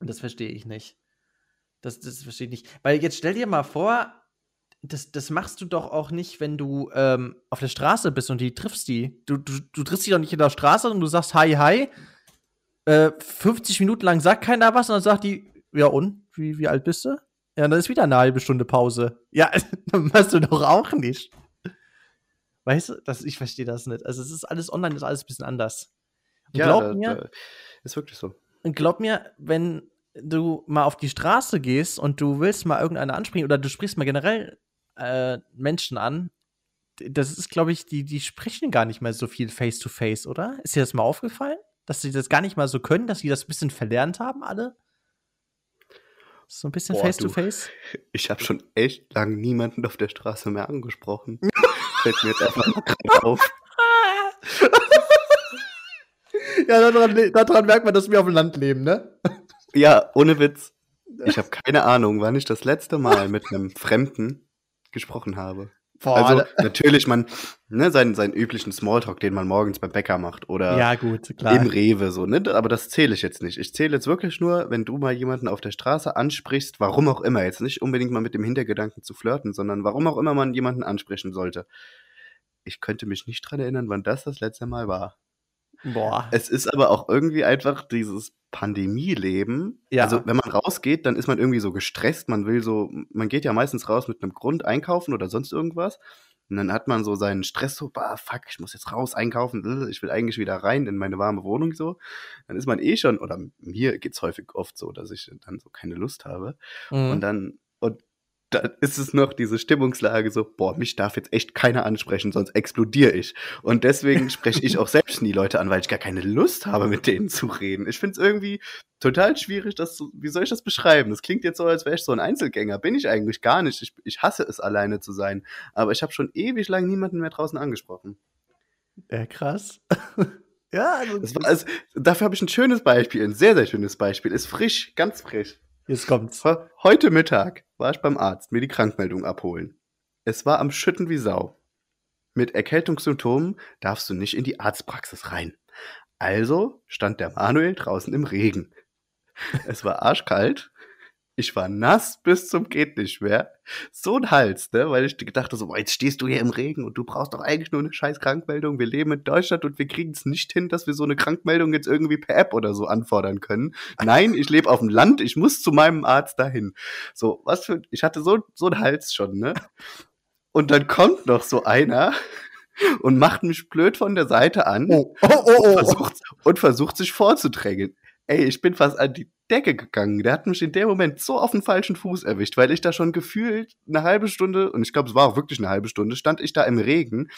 Und das verstehe ich nicht. Das, das verstehe ich nicht. Weil jetzt stell dir mal vor, das, das machst du doch auch nicht, wenn du ähm, auf der Straße bist und die triffst die. Du, du, du triffst die doch nicht in der Straße und du sagst Hi, hi. Äh, 50 Minuten lang sagt keiner was und dann sagt die, ja und? Wie, wie alt bist du? Ja, dann ist wieder eine halbe Stunde Pause. Ja, (laughs) dann machst du doch auch nicht. Weißt du, das, ich verstehe das nicht. Also es ist alles online, ist alles ein bisschen anders. Und ja, glaub da, mir, da ist wirklich so. Und glaub mir, wenn du mal auf die Straße gehst und du willst mal irgendeine ansprechen oder du sprichst mal generell äh, Menschen an, das ist, glaube ich, die, die sprechen gar nicht mehr so viel face to face, oder? Ist dir das mal aufgefallen? Dass sie das gar nicht mal so können, dass sie das ein bisschen verlernt haben, alle? So ein bisschen face to face? Ich habe schon echt lang niemanden auf der Straße mehr angesprochen. (laughs) Fällt mir jetzt einfach mal auf. (laughs) ja, daran, daran merkt man, dass wir auf dem Land leben, ne? (laughs) Ja, ohne Witz. Ich habe keine Ahnung, wann ich das letzte Mal mit einem Fremden gesprochen habe. Boah, also natürlich man ne, seinen, seinen üblichen Smalltalk, den man morgens beim Bäcker macht oder ja, gut, klar. im Rewe so, ne? Aber das zähle ich jetzt nicht. Ich zähle jetzt wirklich nur, wenn du mal jemanden auf der Straße ansprichst, warum auch immer, jetzt nicht unbedingt mal mit dem Hintergedanken zu flirten, sondern warum auch immer man jemanden ansprechen sollte. Ich könnte mich nicht dran erinnern, wann das das letzte Mal war. Boah. Es ist aber auch irgendwie einfach dieses Pandemieleben. Ja. Also, wenn man rausgeht, dann ist man irgendwie so gestresst. Man will so, man geht ja meistens raus mit einem Grund einkaufen oder sonst irgendwas. Und dann hat man so seinen Stress so, bah, fuck, ich muss jetzt raus einkaufen, ich will eigentlich wieder rein in meine warme Wohnung so. Dann ist man eh schon, oder mir geht's häufig oft so, dass ich dann so keine Lust habe. Mhm. Und dann, und dann ist es noch diese Stimmungslage so, boah, mich darf jetzt echt keiner ansprechen, sonst explodiere ich. Und deswegen spreche ich auch selbst nie Leute an, weil ich gar keine Lust habe, mit denen zu reden. Ich finde es irgendwie total schwierig, das zu, wie soll ich das beschreiben? Das klingt jetzt so, als wäre ich so ein Einzelgänger. Bin ich eigentlich gar nicht. Ich, ich hasse es, alleine zu sein. Aber ich habe schon ewig lang niemanden mehr draußen angesprochen. Ja, krass. (laughs) ja, also, war, also dafür habe ich ein schönes Beispiel, ein sehr, sehr schönes Beispiel. Ist frisch, ganz frisch. Jetzt kommt's. Heute Mittag war ich beim Arzt mir die Krankmeldung abholen. Es war am Schütten wie Sau. Mit Erkältungssymptomen darfst du nicht in die Arztpraxis rein. Also stand der Manuel draußen im Regen. Es war arschkalt ich war nass bis zum geht nicht mehr. So ein Hals, ne? Weil ich gedacht so, boah, jetzt stehst du hier im Regen und du brauchst doch eigentlich nur eine scheiß Krankmeldung. Wir leben in Deutschland und wir kriegen es nicht hin, dass wir so eine Krankmeldung jetzt irgendwie per App oder so anfordern können. Nein, ich lebe auf dem Land, ich muss zu meinem Arzt dahin. So, was für, ich hatte so, so ein Hals schon, ne? Und dann kommt noch so einer (laughs) und macht mich blöd von der Seite an oh, oh, oh, oh. Und, versucht, und versucht sich vorzudrängen. Ey, ich bin fast an die Decke gegangen. Der hat mich in dem Moment so auf den falschen Fuß erwischt, weil ich da schon gefühlt eine halbe Stunde, und ich glaube, es war auch wirklich eine halbe Stunde, stand ich da im Regen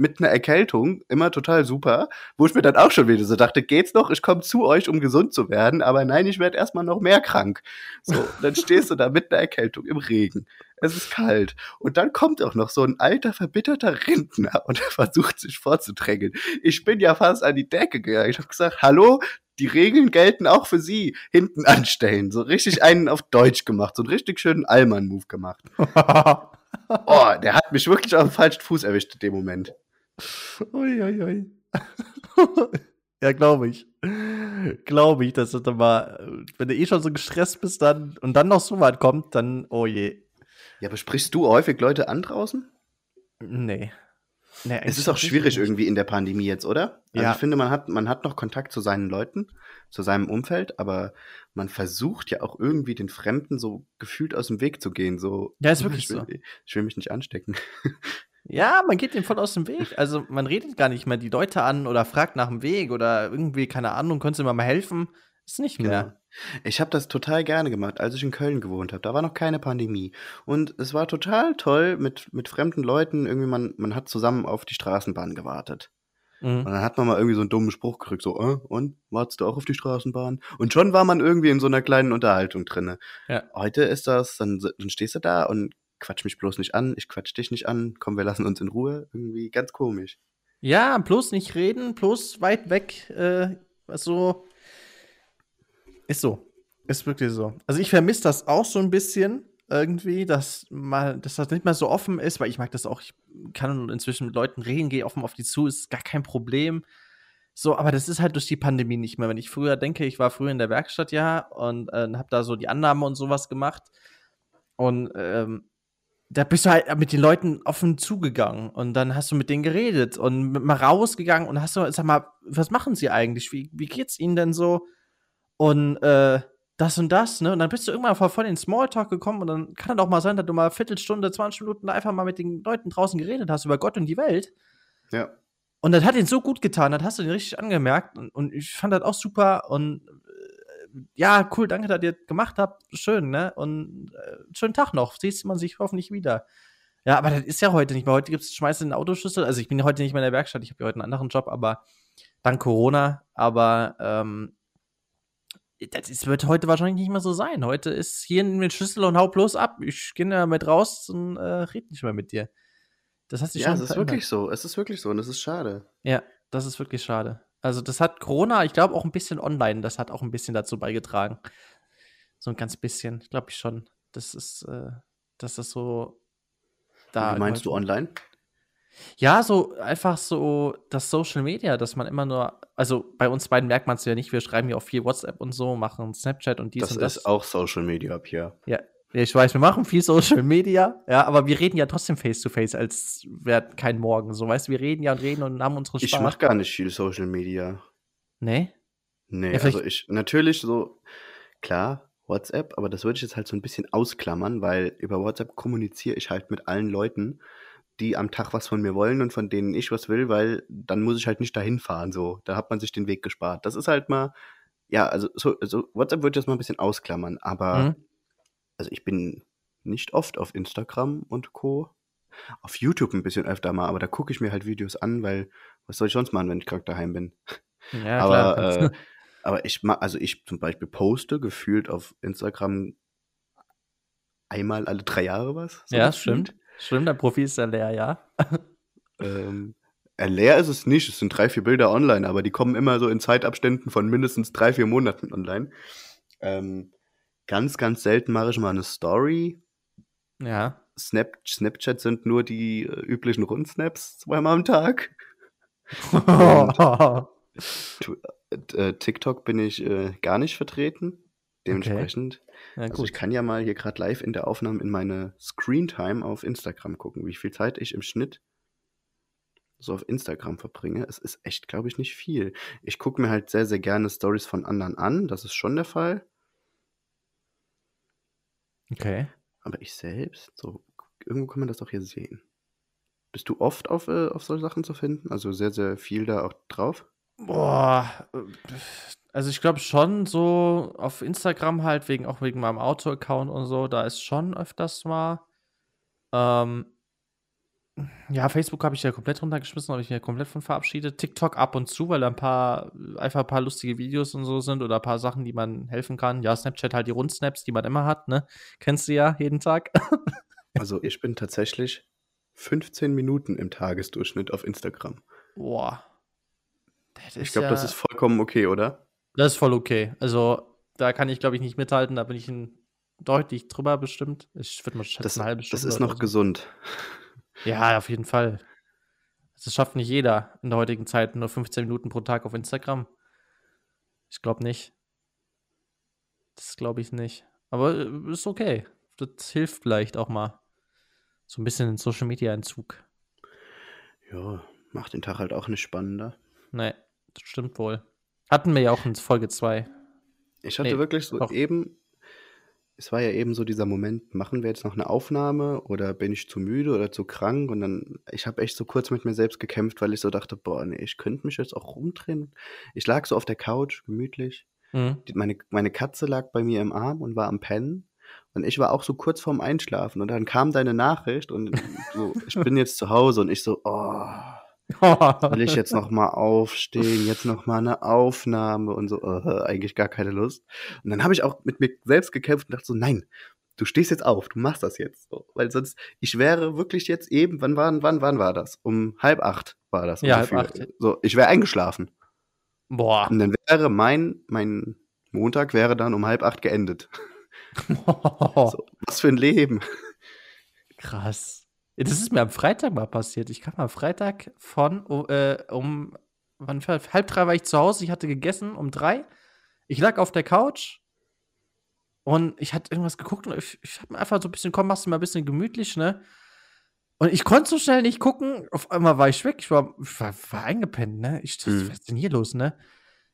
mit einer Erkältung, immer total super, wo ich mir dann auch schon wieder so dachte, geht's noch, ich komme zu euch, um gesund zu werden, aber nein, ich werde erstmal noch mehr krank. So, dann stehst du da mit einer Erkältung im Regen. Es ist kalt. Und dann kommt auch noch so ein alter, verbitterter Rentner und er versucht sich vorzudrängen. Ich bin ja fast an die Decke gegangen. Ich habe gesagt, hallo, die Regeln gelten auch für sie. Hinten anstellen. So richtig einen auf Deutsch gemacht. So einen richtig schönen Allmann-Move gemacht. (laughs) oh, der hat mich wirklich auf den falschen Fuß erwischt in dem Moment. Uiuiui. Ui, ui. (laughs) ja, glaube ich. Glaube ich, dass du dann mal, wenn du eh schon so gestresst bist, dann und dann noch so weit kommt, dann, oh je. Ja, aber sprichst du häufig Leute an draußen? Nee. Nee, es ist auch schwierig irgendwie in der Pandemie jetzt, oder? Also ja. ich finde, man hat, man hat noch Kontakt zu seinen Leuten, zu seinem Umfeld, aber man versucht ja auch irgendwie den Fremden so gefühlt aus dem Weg zu gehen. So, ja, ist wirklich ich will, so. Ich will mich nicht anstecken. (laughs) Ja, man geht dem voll aus dem Weg. Also man redet gar nicht mehr die Leute an oder fragt nach dem Weg oder irgendwie, keine Ahnung, könntest du mir mal helfen? Ist nicht mehr. Ich habe das total gerne gemacht, als ich in Köln gewohnt habe. Da war noch keine Pandemie. Und es war total toll mit, mit fremden Leuten. Irgendwie, man, man hat zusammen auf die Straßenbahn gewartet. Mhm. Und dann hat man mal irgendwie so einen dummen Spruch gekriegt, so, äh, und, wartest du auch auf die Straßenbahn? Und schon war man irgendwie in so einer kleinen Unterhaltung drinne. Ja. Heute ist das, dann, dann stehst du da und quatsch mich bloß nicht an, ich quatsch dich nicht an, komm, wir lassen uns in Ruhe. Irgendwie ganz komisch. Ja, bloß nicht reden, bloß weit weg, äh, so. Ist so. Ist wirklich so. Also ich vermisse das auch so ein bisschen irgendwie, dass mal, dass das nicht mehr so offen ist, weil ich mag das auch, ich kann inzwischen mit Leuten reden, gehe offen auf die zu, ist gar kein Problem. So, aber das ist halt durch die Pandemie nicht mehr. Wenn ich früher denke, ich war früher in der Werkstatt ja und äh, habe da so die Annahme und sowas gemacht und ähm, da bist du halt mit den Leuten offen zugegangen und dann hast du mit denen geredet und mal rausgegangen und hast du, sag mal, was machen sie eigentlich? Wie, wie geht's ihnen denn so? Und äh, das und das, ne? Und dann bist du irgendwann voll in den Smalltalk gekommen und dann kann es auch mal sein, dass du mal eine Viertelstunde, 20 Minuten einfach mal mit den Leuten draußen geredet hast über Gott und die Welt. Ja. Und das hat ihn so gut getan, das hast du ihn richtig angemerkt und, und ich fand das auch super und äh, ja, cool, danke, dass ihr das gemacht habt. Schön, ne? Und äh, schönen Tag noch. Siehst man sich hoffentlich wieder. Ja, aber das ist ja heute nicht mehr. Heute gibt es schmeißen den Autoschlüssel. Also ich bin heute nicht mehr in der Werkstatt, ich habe ja heute einen anderen Job, aber dank Corona. Aber ähm, das wird heute wahrscheinlich nicht mehr so sein. Heute ist hier mit Schlüssel und hau bloß ab. Ich gehe da mit raus und äh, red nicht mehr mit dir. Das hat sich ja, schon. Ja, es ist wirklich so. Es ist wirklich so und es ist schade. Ja, das ist wirklich schade. Also, das hat Corona, ich glaube auch ein bisschen online, das hat auch ein bisschen dazu beigetragen. So ein ganz bisschen, glaube ich schon. Das ist, äh, dass das so da. Wie meinst du online? Ja, so einfach so das Social Media, dass man immer nur, also bei uns beiden merkt man es ja nicht, wir schreiben ja auch viel WhatsApp und so, machen Snapchat und dies das und das. Das ist auch Social Media, Pierre. Ja, ich weiß, wir machen viel Social Media, ja, aber wir reden ja trotzdem face to face, als wäre kein Morgen. So, weißt du, wir reden ja und reden und haben unsere Spaß. Ich mach gar nicht viel Social Media. Nee? Nee, ja, also ich, natürlich so, klar, WhatsApp, aber das würde ich jetzt halt so ein bisschen ausklammern, weil über WhatsApp kommuniziere ich halt mit allen Leuten die am Tag was von mir wollen und von denen ich was will, weil dann muss ich halt nicht dahin fahren. So, da hat man sich den Weg gespart. Das ist halt mal, ja, also so, also WhatsApp würde ich jetzt mal ein bisschen ausklammern, aber mhm. also ich bin nicht oft auf Instagram und Co. Auf YouTube ein bisschen öfter mal, aber da gucke ich mir halt Videos an, weil was soll ich sonst machen, wenn ich gerade daheim bin? Ja, aber, klar. Äh, aber ich mag, also ich zum Beispiel poste gefühlt auf Instagram einmal alle drei Jahre was. So ja, stimmt. Stimmt, dein Profil ist ja leer, ja. ähm, leer ist es nicht. Es sind drei, vier Bilder online, aber die kommen immer so in Zeitabständen von mindestens drei, vier Monaten online. Ähm, ganz, ganz selten mache ich mal eine Story. Ja. Snap, Snapchat sind nur die äh, üblichen Rundsnaps zweimal am Tag. (laughs) äh, TikTok bin ich äh, gar nicht vertreten. Dementsprechend. Okay. Ja, also ich kann ja mal hier gerade live in der Aufnahme in meine Screentime auf Instagram gucken, wie viel Zeit ich im Schnitt so auf Instagram verbringe. Es ist echt, glaube ich, nicht viel. Ich gucke mir halt sehr, sehr gerne Stories von anderen an. Das ist schon der Fall. Okay. Aber ich selbst, so, irgendwo kann man das doch hier sehen. Bist du oft auf, äh, auf solche Sachen zu finden? Also sehr, sehr viel da auch drauf? Boah, also ich glaube schon so auf Instagram halt, wegen auch wegen meinem Auto-Account und so, da ist schon öfters mal. Ähm, ja, Facebook habe ich ja komplett runtergeschmissen, habe ich ja komplett von verabschiedet. TikTok ab und zu, weil da ein paar, einfach ein paar lustige Videos und so sind oder ein paar Sachen, die man helfen kann. Ja, Snapchat halt die Rundsnaps, die man immer hat, ne? Kennst du ja jeden Tag. (laughs) also ich bin tatsächlich 15 Minuten im Tagesdurchschnitt auf Instagram. Boah. ich glaube, ja das ist vollkommen okay, oder? Das ist voll okay. Also, da kann ich, glaube ich, nicht mithalten. Da bin ich ein, deutlich drüber bestimmt. Ich würde mal schätzen, das, eine halbe Stunde. Das ist noch so. gesund. Ja, auf jeden Fall. Das schafft nicht jeder in der heutigen Zeit. Nur 15 Minuten pro Tag auf Instagram. Ich glaube nicht. Das glaube ich nicht. Aber äh, ist okay. Das hilft vielleicht auch mal. So ein bisschen in Social Media Entzug. Ja, macht den Tag halt auch nicht spannender. Nee, das stimmt wohl. Hatten wir ja auch in Folge 2. Ich hatte nee, wirklich so doch. eben, es war ja eben so dieser Moment, machen wir jetzt noch eine Aufnahme oder bin ich zu müde oder zu krank? Und dann, ich habe echt so kurz mit mir selbst gekämpft, weil ich so dachte, boah, nee, ich könnte mich jetzt auch rumdrehen. Ich lag so auf der Couch, gemütlich. Mhm. Die, meine, meine Katze lag bei mir im Arm und war am Pennen. Und ich war auch so kurz vorm Einschlafen. Und dann kam deine Nachricht und so, ich bin jetzt zu Hause und ich so, oh (laughs) Will ich jetzt noch mal aufstehen, jetzt noch mal eine Aufnahme und so, uh, eigentlich gar keine Lust. Und dann habe ich auch mit mir selbst gekämpft und dachte so, nein, du stehst jetzt auf, du machst das jetzt. So. Weil sonst, ich wäre wirklich jetzt eben, wann war, wann, wann war das? Um halb acht war das. Ja, halb acht. So, ich wäre eingeschlafen. Boah. Und dann wäre mein, mein Montag wäre dann um halb acht geendet. (laughs) so, was für ein Leben. Krass. Das ist mir am Freitag mal passiert. Ich kam am Freitag von äh, um wann, halb drei war ich zu Hause. Ich hatte gegessen um drei. Ich lag auf der Couch und ich hatte irgendwas geguckt und ich, ich habe mir einfach so ein bisschen, komm, machst du mal ein bisschen gemütlich, ne? Und ich konnte so schnell nicht gucken. Auf einmal war ich weg. Ich war, war, war eingepennt, ne? Ich dachte, mhm. was ist denn hier los, ne?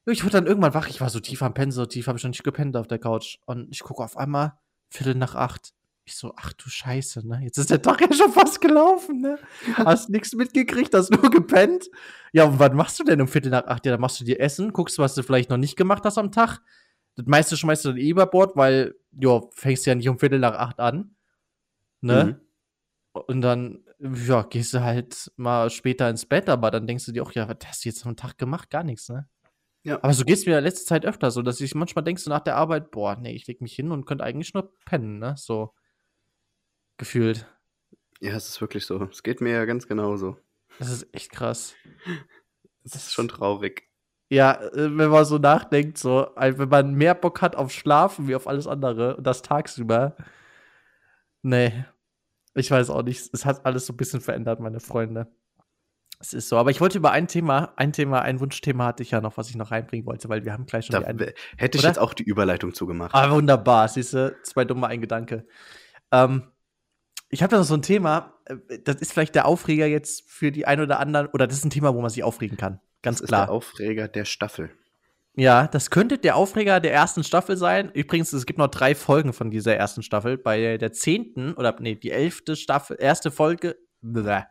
Ich wurde dann irgendwann wach. Ich war so tief am Pennen, so tief habe ich noch nicht gepennt auf der Couch. Und ich gucke auf einmal, Viertel nach acht. Ich so, ach du Scheiße, ne? Jetzt ist der Tag ja schon fast gelaufen, ne? (laughs) Hast nichts mitgekriegt, hast nur gepennt. Ja, und was machst du denn um Viertel nach acht? Ja, dann machst du dir Essen, guckst, was du vielleicht noch nicht gemacht hast am Tag. Das meiste schmeißt du dann eh über Bord, weil, ja, fängst ja nicht um Viertel nach acht an. Ne? Mhm. Und dann, ja, gehst du halt mal später ins Bett, aber dann denkst du dir auch, ja, was hast du jetzt am Tag gemacht? Gar nichts, ne? Ja. Aber so geht es mir in letzter Zeit öfter so, dass ich manchmal denkst so nach der Arbeit, boah, nee, ich leg mich hin und könnte eigentlich nur pennen, ne? So gefühlt. Ja, es ist wirklich so. Es geht mir ja ganz genauso. Das ist echt krass. Das ist schon traurig. Ja, äh, wenn man so nachdenkt, so, wenn man mehr Bock hat auf Schlafen wie auf alles andere und das tagsüber. Nee. Ich weiß auch nicht. Es hat alles so ein bisschen verändert, meine Freunde. Es ist so, aber ich wollte über ein Thema, ein Thema, ein Wunschthema hatte ich ja noch, was ich noch reinbringen wollte, weil wir haben gleich schon da, die Hätte ich oder? jetzt auch die Überleitung zugemacht. Ah, wunderbar, siehst du, zwei dumme, ein Gedanke. Ähm, ich habe da noch so ein Thema, äh, das ist vielleicht der Aufreger jetzt für die ein oder anderen, oder das ist ein Thema, wo man sich aufregen kann. Ganz das klar. Ist der Aufreger der Staffel. Ja, das könnte der Aufreger der ersten Staffel sein. Übrigens, es gibt noch drei Folgen von dieser ersten Staffel. Bei der zehnten, oder nee, die elfte Staffel, erste Folge, bleh,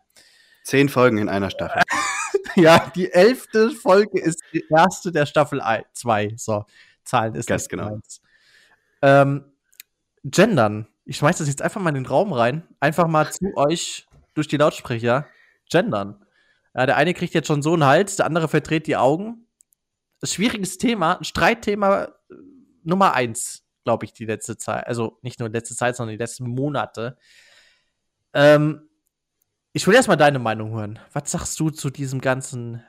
Zehn Folgen in einer Staffel. (laughs) ja, die elfte Folge ist die erste der Staffel 2. So, Zahlen ist Ganz genau. Ähm, gendern. Ich schmeiß das jetzt einfach mal in den Raum rein. Einfach mal zu (laughs) euch durch die Lautsprecher. Gendern. Ja, der eine kriegt jetzt schon so einen Hals, der andere verdreht die Augen. Schwieriges Thema, ein Streitthema äh, Nummer eins, glaube ich, die letzte Zeit. Also nicht nur letzte Zeit, sondern die letzten Monate. Ähm, ich will erstmal deine Meinung hören. Was sagst du zu diesem ganzen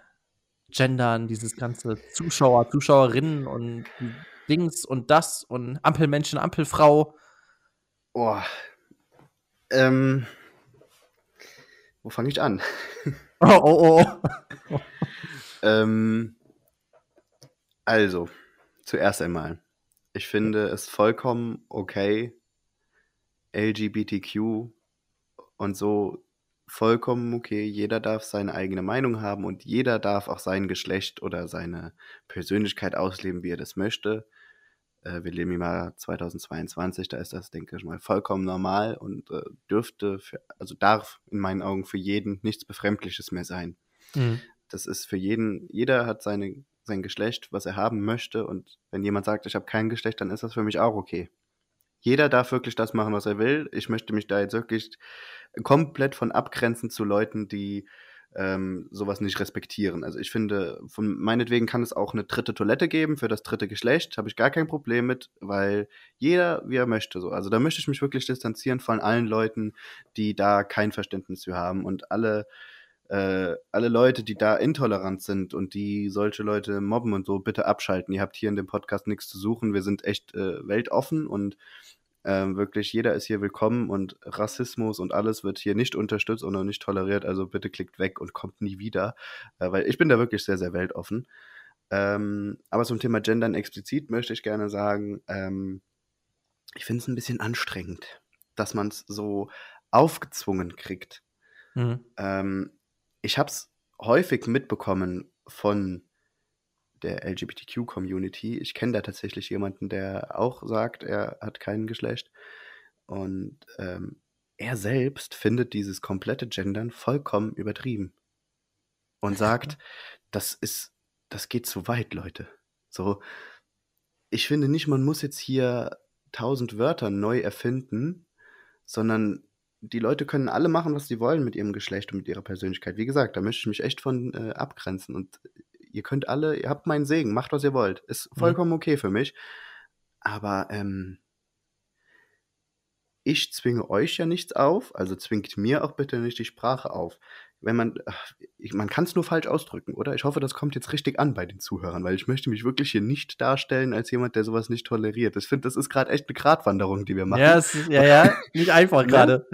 Gendern, dieses ganze Zuschauer, Zuschauerinnen und Dings und das und Ampelmenschen, Ampelfrau? Oh. Ähm. Wo fange ich an? (laughs) Oh, oh, oh. ähm, also, zuerst einmal. Ich finde es vollkommen okay, LGBTQ und so vollkommen okay. Jeder darf seine eigene Meinung haben und jeder darf auch sein Geschlecht oder seine Persönlichkeit ausleben, wie er das möchte. Äh, wir leben im Jahr 2022, da ist das, denke ich mal, vollkommen normal und äh, dürfte, für, also darf in meinen Augen für jeden nichts Befremdliches mehr sein. Mhm. Das ist für jeden, jeder hat seine, sein Geschlecht, was er haben möchte und wenn jemand sagt, ich habe kein Geschlecht, dann ist das für mich auch okay jeder darf wirklich das machen, was er will. Ich möchte mich da jetzt wirklich komplett von abgrenzen zu Leuten, die ähm, sowas nicht respektieren. Also ich finde, von meinetwegen kann es auch eine dritte Toilette geben für das dritte Geschlecht, habe ich gar kein Problem mit, weil jeder wie er möchte so. Also da möchte ich mich wirklich distanzieren von allen Leuten, die da kein Verständnis für haben und alle äh, alle Leute, die da intolerant sind und die solche Leute mobben und so, bitte abschalten. Ihr habt hier in dem Podcast nichts zu suchen. Wir sind echt äh, weltoffen und ähm, wirklich, jeder ist hier willkommen und Rassismus und alles wird hier nicht unterstützt und auch nicht toleriert. Also bitte klickt weg und kommt nie wieder, äh, weil ich bin da wirklich sehr, sehr weltoffen. Ähm, aber zum Thema Gendern explizit möchte ich gerne sagen, ähm, ich finde es ein bisschen anstrengend, dass man es so aufgezwungen kriegt. Mhm. Ähm, ich habe es häufig mitbekommen von der LGBTQ-Community. Ich kenne da tatsächlich jemanden, der auch sagt, er hat kein Geschlecht. Und ähm, er selbst findet dieses komplette Gendern vollkommen übertrieben. Und (laughs) sagt, das ist, das geht zu weit, Leute. So, ich finde nicht, man muss jetzt hier tausend Wörter neu erfinden, sondern die Leute können alle machen, was sie wollen mit ihrem Geschlecht und mit ihrer Persönlichkeit. Wie gesagt, da möchte ich mich echt von äh, abgrenzen. Und ihr könnt alle, ihr habt meinen Segen, macht, was ihr wollt. Ist mhm. vollkommen okay für mich. Aber ähm, ich zwinge euch ja nichts auf, also zwingt mir auch bitte nicht die Sprache auf wenn man, ich, man kann es nur falsch ausdrücken, oder? Ich hoffe, das kommt jetzt richtig an bei den Zuhörern, weil ich möchte mich wirklich hier nicht darstellen als jemand, der sowas nicht toleriert. Ich finde, das ist gerade echt eine Gratwanderung, die wir machen. Ja, ist, ja, ja, (laughs) nicht einfach ne? gerade.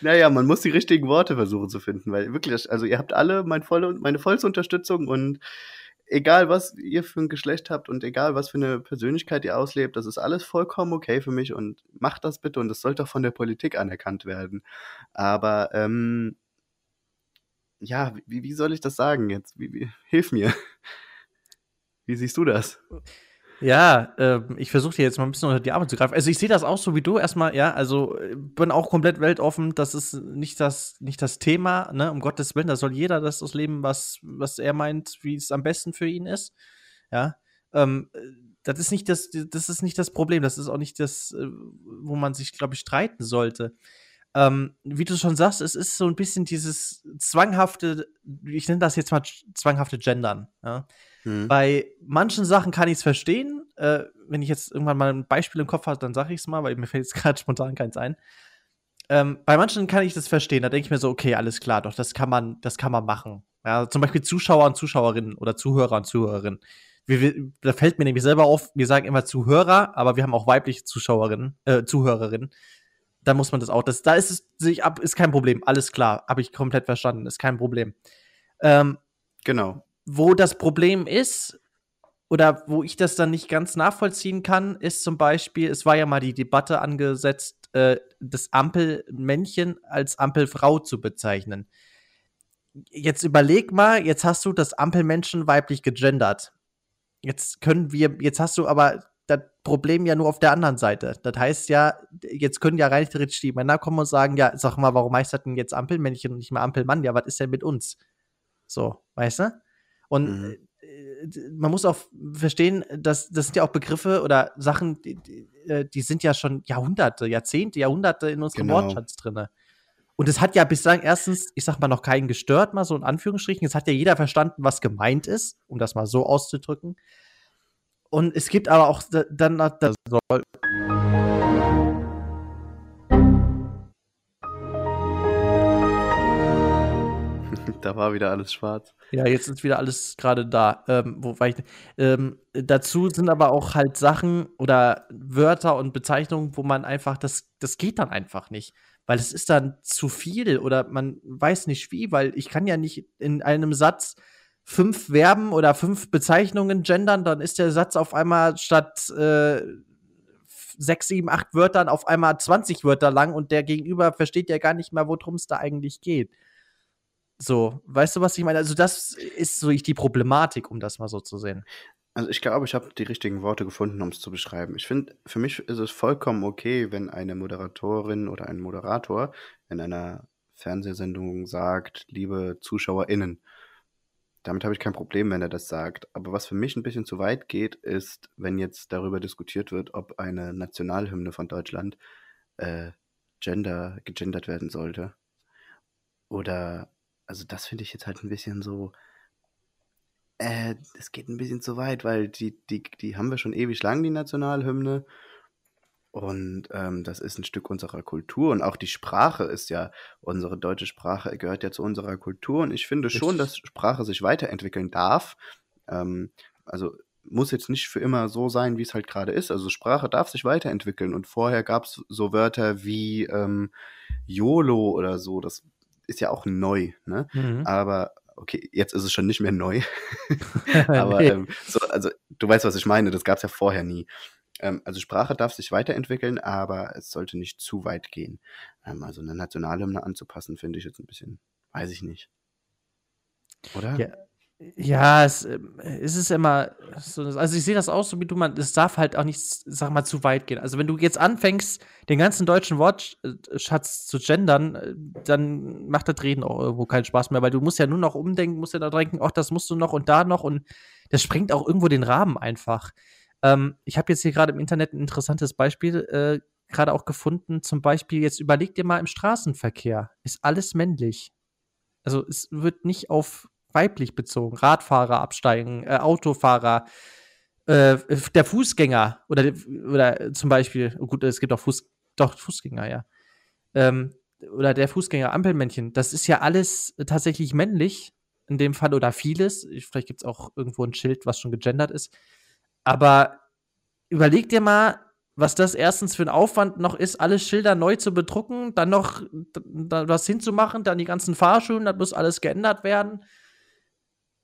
Naja, man muss die richtigen Worte versuchen zu finden, weil wirklich, also ihr habt alle mein volle, meine vollste Unterstützung und egal was ihr für ein Geschlecht habt und egal was für eine Persönlichkeit ihr auslebt, das ist alles vollkommen okay für mich und macht das bitte und das sollte auch von der Politik anerkannt werden. Aber ähm, ja, wie, wie soll ich das sagen jetzt? Wie, wie, (laughs) hilf mir. Wie siehst du das? Ja, äh, ich versuche dir jetzt mal ein bisschen unter die Arme zu greifen. Also ich sehe das auch so wie du erstmal, ja, also äh, bin auch komplett weltoffen, das ist nicht das, nicht das Thema, ne, um Gottes Willen, da soll jeder das ausleben, was, was er meint, wie es am besten für ihn ist. Ja. Ähm, das ist nicht das, das ist nicht das Problem, das ist auch nicht das, äh, wo man sich, glaube ich, streiten sollte ähm, wie du schon sagst, es ist so ein bisschen dieses zwanghafte, ich nenne das jetzt mal zwanghafte Gendern. Ja? Hm. Bei manchen Sachen kann ich es verstehen. Äh, wenn ich jetzt irgendwann mal ein Beispiel im Kopf habe, dann sage ich es mal, weil mir (laughs) fällt jetzt gerade spontan keins ein. Ähm, bei manchen kann ich das verstehen. Da denke ich mir so, okay, alles klar, doch, das kann man, das kann man machen. Ja, zum Beispiel Zuschauer und Zuschauerinnen oder Zuhörer und Zuhörerinnen. Wir, wir, da fällt mir nämlich selber auf, wir sagen immer Zuhörer, aber wir haben auch weibliche Zuschauerinnen, äh, Zuhörerinnen da muss man das auch. Das, da ist es sich ab, ist kein Problem. Alles klar, habe ich komplett verstanden, ist kein Problem. Ähm, genau. Wo das Problem ist, oder wo ich das dann nicht ganz nachvollziehen kann, ist zum Beispiel, es war ja mal die Debatte angesetzt, äh, das Ampelmännchen als Ampelfrau zu bezeichnen. Jetzt überleg mal, jetzt hast du das Ampelmenschen weiblich gegendert. Jetzt können wir, jetzt hast du aber das Problem ja nur auf der anderen Seite. Das heißt ja, jetzt können ja rein theoretisch die Männer kommen und sagen, ja, sag mal, warum heißt das denn jetzt Ampelmännchen und nicht mehr Ampelmann? Ja, was ist denn mit uns? So, weißt du? Und mhm. äh, man muss auch verstehen, dass das sind ja auch Begriffe oder Sachen, die, die, äh, sind ja schon Jahrhunderte, Jahrzehnte, Jahrhunderte in unserem genau. Wortschatz drin. Und es hat ja bislang erstens, ich sag mal, noch keinen gestört, mal so in Anführungsstrichen. Es hat ja jeder verstanden, was gemeint ist, um das mal so auszudrücken. Und es gibt aber auch dann das soll. Da war wieder alles schwarz. Ja, jetzt ist wieder alles gerade da. Ähm, wobei ich, ähm, dazu sind aber auch halt Sachen oder Wörter und Bezeichnungen, wo man einfach, das, das geht dann einfach nicht. Weil es ist dann zu viel oder man weiß nicht wie, weil ich kann ja nicht in einem Satz fünf Verben oder fünf Bezeichnungen gendern, dann ist der Satz auf einmal statt äh, sechs, sieben, acht Wörtern auf einmal 20 Wörter lang und der Gegenüber versteht ja gar nicht mehr, worum es da eigentlich geht. So, weißt du, was ich meine? Also, das ist so die Problematik, um das mal so zu sehen. Also, ich glaube, ich habe die richtigen Worte gefunden, um es zu beschreiben. Ich finde, für mich ist es vollkommen okay, wenn eine Moderatorin oder ein Moderator in einer Fernsehsendung sagt, liebe ZuschauerInnen, damit habe ich kein Problem, wenn er das sagt. Aber was für mich ein bisschen zu weit geht, ist, wenn jetzt darüber diskutiert wird, ob eine Nationalhymne von Deutschland äh, gender, gegendert werden sollte. Oder, also das finde ich jetzt halt ein bisschen so, äh, es geht ein bisschen zu weit, weil die, die, die haben wir schon ewig lang, die Nationalhymne. Und ähm, das ist ein Stück unserer Kultur und auch die Sprache ist ja, unsere deutsche Sprache gehört ja zu unserer Kultur und ich finde schon, dass Sprache sich weiterentwickeln darf. Ähm, also muss jetzt nicht für immer so sein, wie es halt gerade ist. Also Sprache darf sich weiterentwickeln und vorher gab es so Wörter wie ähm, YOLO oder so, das ist ja auch neu, ne? Mhm. Aber okay, jetzt ist es schon nicht mehr neu. (laughs) (laughs) Aber nee. ähm, so, also du weißt, was ich meine, das gab es ja vorher nie. Ähm, also Sprache darf sich weiterentwickeln, aber es sollte nicht zu weit gehen. Ähm, also eine Nationalhymne anzupassen, finde ich jetzt ein bisschen, weiß ich nicht. Oder? Ja. Ja, es, ähm, es ist immer so, also ich sehe das auch so wie du, man, es darf halt auch nicht, sag mal, zu weit gehen. Also wenn du jetzt anfängst, den ganzen deutschen Wortschatz zu gendern, äh, dann macht das Reden auch irgendwo keinen Spaß mehr, weil du musst ja nur noch umdenken, musst ja da denken, ach, das musst du noch und da noch und das sprengt auch irgendwo den Rahmen einfach. Ähm, ich habe jetzt hier gerade im Internet ein interessantes Beispiel äh, gerade auch gefunden. Zum Beispiel, jetzt überleg dir mal im Straßenverkehr. Ist alles männlich. Also es wird nicht auf weiblich bezogen. Radfahrer absteigen, äh, Autofahrer, äh, der Fußgänger oder, oder zum Beispiel, oh gut, es gibt auch Fuß, doch, Fußgänger, ja. Ähm, oder der Fußgänger, Ampelmännchen, das ist ja alles tatsächlich männlich in dem Fall oder vieles. Vielleicht gibt es auch irgendwo ein Schild, was schon gegendert ist. Aber überleg dir mal, was das erstens für ein Aufwand noch ist, alle Schilder neu zu bedrucken, dann noch was hinzumachen, dann die ganzen Fahrschulen, dann muss alles geändert werden.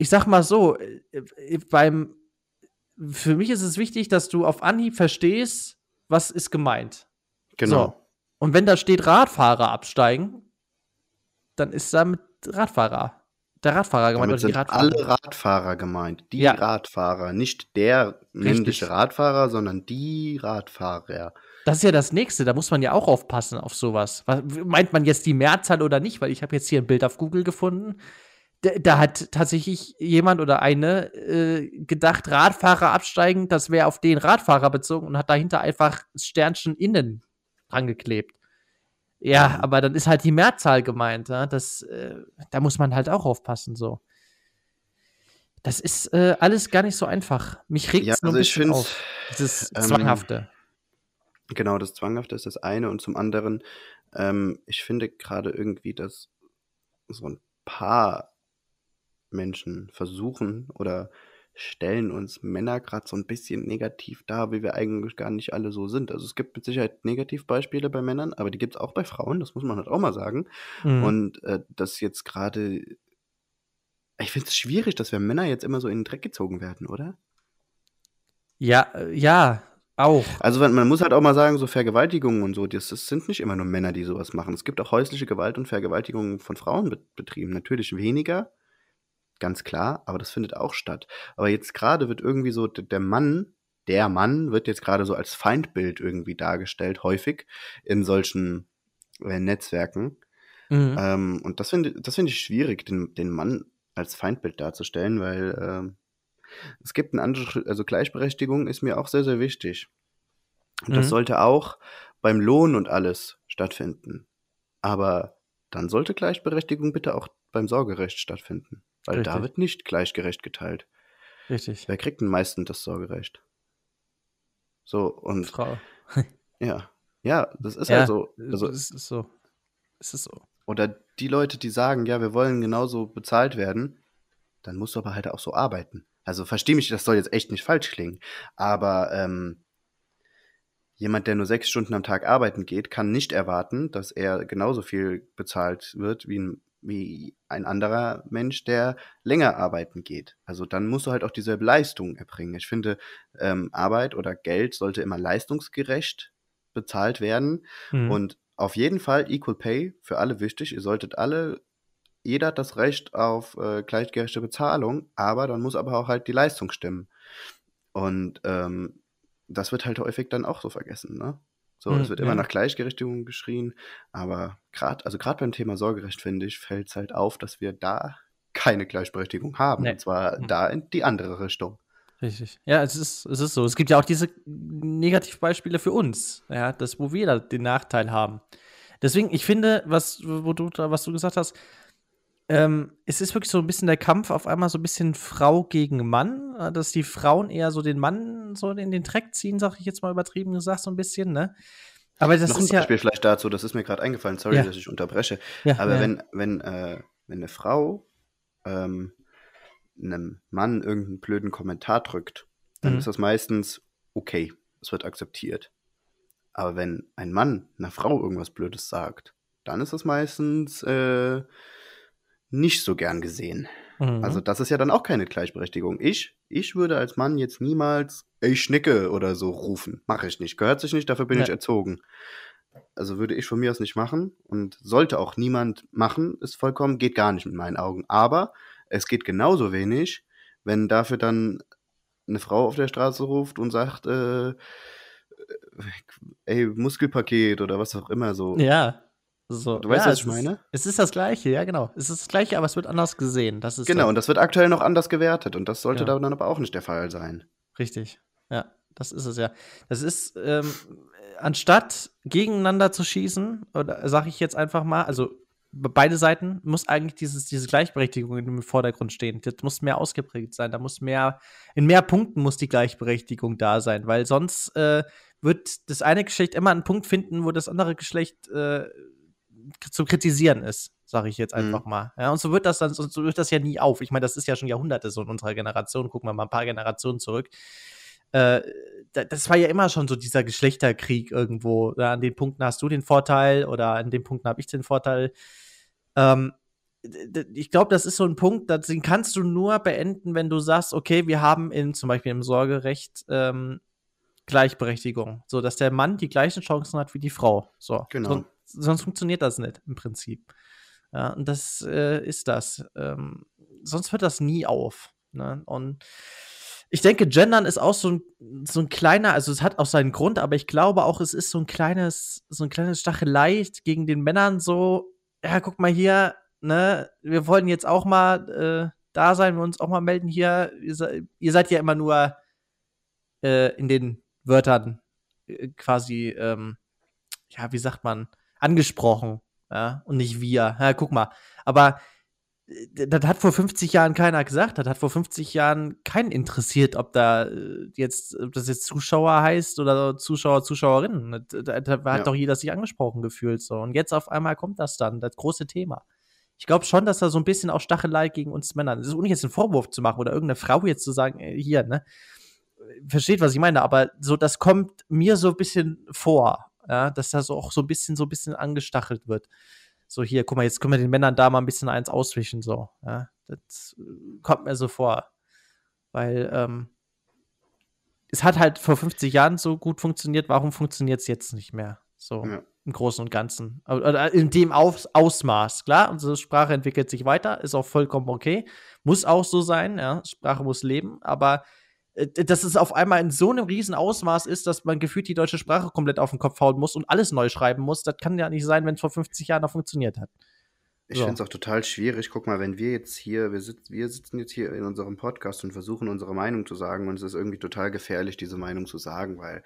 Ich sag mal so, äh, äh, beim für mich ist es wichtig, dass du auf Anhieb verstehst, was ist gemeint. Genau. So. Und wenn da steht Radfahrer absteigen, dann ist damit Radfahrer der Radfahrer gemeint. Damit sind Radfahrer. alle Radfahrer gemeint. Die ja. Radfahrer. Nicht der männliche Radfahrer, sondern die Radfahrer. Das ist ja das Nächste. Da muss man ja auch aufpassen auf sowas. Meint man jetzt die Mehrzahl oder nicht? Weil ich habe jetzt hier ein Bild auf Google gefunden. Da, hat tatsächlich jemand oder eine äh, gedacht, Radfahrer absteigen, das wäre auf den Radfahrer bezogen und hat dahinter einfach Sternchen innen angeklebt. Ja, aber dann ist halt die Mehrzahl gemeint. Ja? Das, äh, da muss man halt auch aufpassen. So. Das ist äh, alles gar nicht so einfach. Mich regt es ja, nur also ein bisschen auf. Dieses ähm, Zwanghafte. Genau, das Zwanghafte ist das eine. Und zum anderen, ähm, ich finde gerade irgendwie, dass so ein paar Menschen versuchen oder stellen uns Männer gerade so ein bisschen negativ dar, wie wir eigentlich gar nicht alle so sind. Also es gibt mit Sicherheit Negativbeispiele bei Männern, aber die gibt es auch bei Frauen, das muss man halt auch mal sagen. Mhm. Und äh, das jetzt gerade, ich finde es schwierig, dass wir Männer jetzt immer so in den Dreck gezogen werden, oder? Ja, äh, ja, auch. Also man muss halt auch mal sagen, so Vergewaltigungen und so, das, das, sind nicht immer nur Männer, die sowas machen. Es gibt auch häusliche Gewalt und Vergewaltigungen von Frauen betrieben. Natürlich weniger, ganz klar, aber das findet auch statt. Aber jetzt gerade wird irgendwie so der Mann, der Mann wird jetzt gerade so als Feindbild irgendwie dargestellt, häufig in solchen äh, Netzwerken. Mhm. Ähm, und das finde das finde ich schwierig, den, den Mann als Feindbild darzustellen, weil äh, es gibt ein anderes, also Gleichberechtigung ist mir auch sehr, sehr wichtig. Und mhm. das sollte auch beim Lohn und alles stattfinden. Aber dann sollte Gleichberechtigung bitte auch beim Sorgerecht stattfinden. Weil Richtig. da wird nicht gleichgerecht geteilt. Richtig. Wer kriegt denn meistens das Sorgerecht? So, und. Frau. (laughs) ja. Ja, das ist ja, halt so. Also, es ist so. Es ist so. Oder die Leute, die sagen, ja, wir wollen genauso bezahlt werden, dann musst du aber halt auch so arbeiten. Also verstehe mich, das soll jetzt echt nicht falsch klingen. Aber ähm, jemand, der nur sechs Stunden am Tag arbeiten geht, kann nicht erwarten, dass er genauso viel bezahlt wird wie ein wie ein anderer Mensch, der länger arbeiten geht. Also dann musst du halt auch dieselbe Leistung erbringen. Ich finde, ähm, Arbeit oder Geld sollte immer leistungsgerecht bezahlt werden. Mhm. Und auf jeden Fall Equal Pay für alle wichtig. Ihr solltet alle, jeder hat das Recht auf äh, gleichgerechte Bezahlung, aber dann muss aber auch halt die Leistung stimmen. Und ähm, das wird halt häufig dann auch so vergessen, ne? So, es mhm, wird immer nach Gleichgerechtigung geschrien, aber gerade, also gerade beim Thema Sorgerecht, finde ich, fällt es halt auf, dass wir da keine Gleichberechtigung haben. Nee. Und zwar mhm. da in die andere Richtung. Richtig. Ja, es ist, es ist so. Es gibt ja auch diese Negativbeispiele für uns, ja, das, wo wir da den Nachteil haben. Deswegen, ich finde, was, wo du, was du gesagt hast, ähm, es ist wirklich so ein bisschen der Kampf auf einmal so ein bisschen Frau gegen Mann, äh, dass die Frauen eher so den Mann so in den Dreck ziehen, sag ich jetzt mal übertrieben gesagt, so ein bisschen, ne? Aber das Noch ist ein Beispiel ja vielleicht dazu, das ist mir gerade eingefallen, sorry, ja. dass ich unterbreche. Ja, aber ja. wenn, wenn, äh, wenn eine Frau ähm, einem Mann irgendeinen blöden Kommentar drückt, dann mhm. ist das meistens okay, es wird akzeptiert. Aber wenn ein Mann einer Frau irgendwas Blödes sagt, dann ist das meistens äh, nicht so gern gesehen. Mhm. Also das ist ja dann auch keine Gleichberechtigung. Ich, ich würde als Mann jetzt niemals ich schnicke oder so rufen. Mache ich nicht. Gehört sich nicht, dafür bin ja. ich erzogen. Also würde ich von mir aus nicht machen und sollte auch niemand machen, ist vollkommen, geht gar nicht mit meinen Augen. Aber es geht genauso wenig, wenn dafür dann eine Frau auf der Straße ruft und sagt, äh, ey, Muskelpaket oder was auch immer so. Ja. So, du weißt, ja, was ich meine? Ist, es ist das Gleiche, ja, genau. Es ist das Gleiche, aber es wird anders gesehen. Das ist genau, und das wird aktuell noch anders gewertet und das sollte ja. dann aber auch nicht der Fall sein. Richtig, ja. das ist es ja. Das ist, ähm, anstatt gegeneinander zu schießen, oder sage ich jetzt einfach mal, also beide Seiten muss eigentlich dieses, diese Gleichberechtigung im Vordergrund stehen. Das muss mehr ausgeprägt sein. Da muss mehr, in mehr Punkten muss die Gleichberechtigung da sein, weil sonst äh, wird das eine Geschlecht immer einen Punkt finden, wo das andere Geschlecht äh, zu kritisieren ist, sage ich jetzt einfach mhm. mal. Ja, und so wird das dann, so wird das ja nie auf. Ich meine, das ist ja schon Jahrhunderte so in unserer Generation. Gucken wir mal ein paar Generationen zurück. Äh, das war ja immer schon so dieser Geschlechterkrieg irgendwo. Ja, an den Punkten hast du den Vorteil oder an den Punkten habe ich den Vorteil. Ähm, ich glaube, das ist so ein Punkt, den kannst du nur beenden, wenn du sagst, okay, wir haben in zum Beispiel im Sorgerecht ähm, Gleichberechtigung, so dass der Mann die gleichen Chancen hat wie die Frau. So, genau. So, sonst funktioniert das nicht im Prinzip. Ja, und das äh, ist das. Ähm, sonst hört das nie auf. Ne? Und ich denke, Gendern ist auch so ein, so ein kleiner, also es hat auch seinen Grund, aber ich glaube auch, es ist so ein kleines, so ein kleines Stachelei gegen den Männern so, ja, guck mal hier, ne, wir wollen jetzt auch mal äh, da sein, wir uns auch mal melden hier. Ihr, ihr seid ja immer nur äh, in den Wörtern äh, quasi, ähm, ja, wie sagt man, angesprochen, ja, und nicht wir. Ja, guck mal. Aber äh, das hat vor 50 Jahren keiner gesagt. Das hat vor 50 Jahren keinen interessiert, ob da äh, jetzt, ob das jetzt Zuschauer heißt oder Zuschauer, Zuschauerinnen. Da, da hat ja. doch jeder sich angesprochen gefühlt so. Und jetzt auf einmal kommt das dann, das große Thema. Ich glaube schon, dass da so ein bisschen auch Stachelei gegen uns Männer. Das ist ohne jetzt einen Vorwurf zu machen oder irgendeine Frau jetzt zu sagen, äh, hier, ne? Versteht, was ich meine, aber so, das kommt mir so ein bisschen vor, ja, dass da so auch so ein bisschen, so ein bisschen angestachelt wird so hier, guck mal, jetzt können wir den Männern da mal ein bisschen eins auswischen, so. Ja, das äh, kommt mir so vor. Weil, ähm, es hat halt vor 50 Jahren so gut funktioniert, warum funktioniert es jetzt nicht mehr? So ja. im Großen und Ganzen. Oder in dem Aus Ausmaß, klar, unsere Sprache entwickelt sich weiter, ist auch vollkommen okay. Muss auch so sein, ja, Sprache muss leben, aber äh, dass es auf einmal in so einem riesen Ausmaß ist, dass man gefühlt die deutsche Sprache komplett auf den Kopf hauen muss und alles neu schreiben muss. Das kann ja nicht sein, wenn es vor 50 Jahren noch funktioniert hat. Ich so. finde es auch total schwierig. Guck mal, wenn wir jetzt hier, wir, sitz, wir sitzen jetzt hier in unserem Podcast und versuchen unsere Meinung zu sagen und es ist irgendwie total gefährlich, diese Meinung zu sagen, weil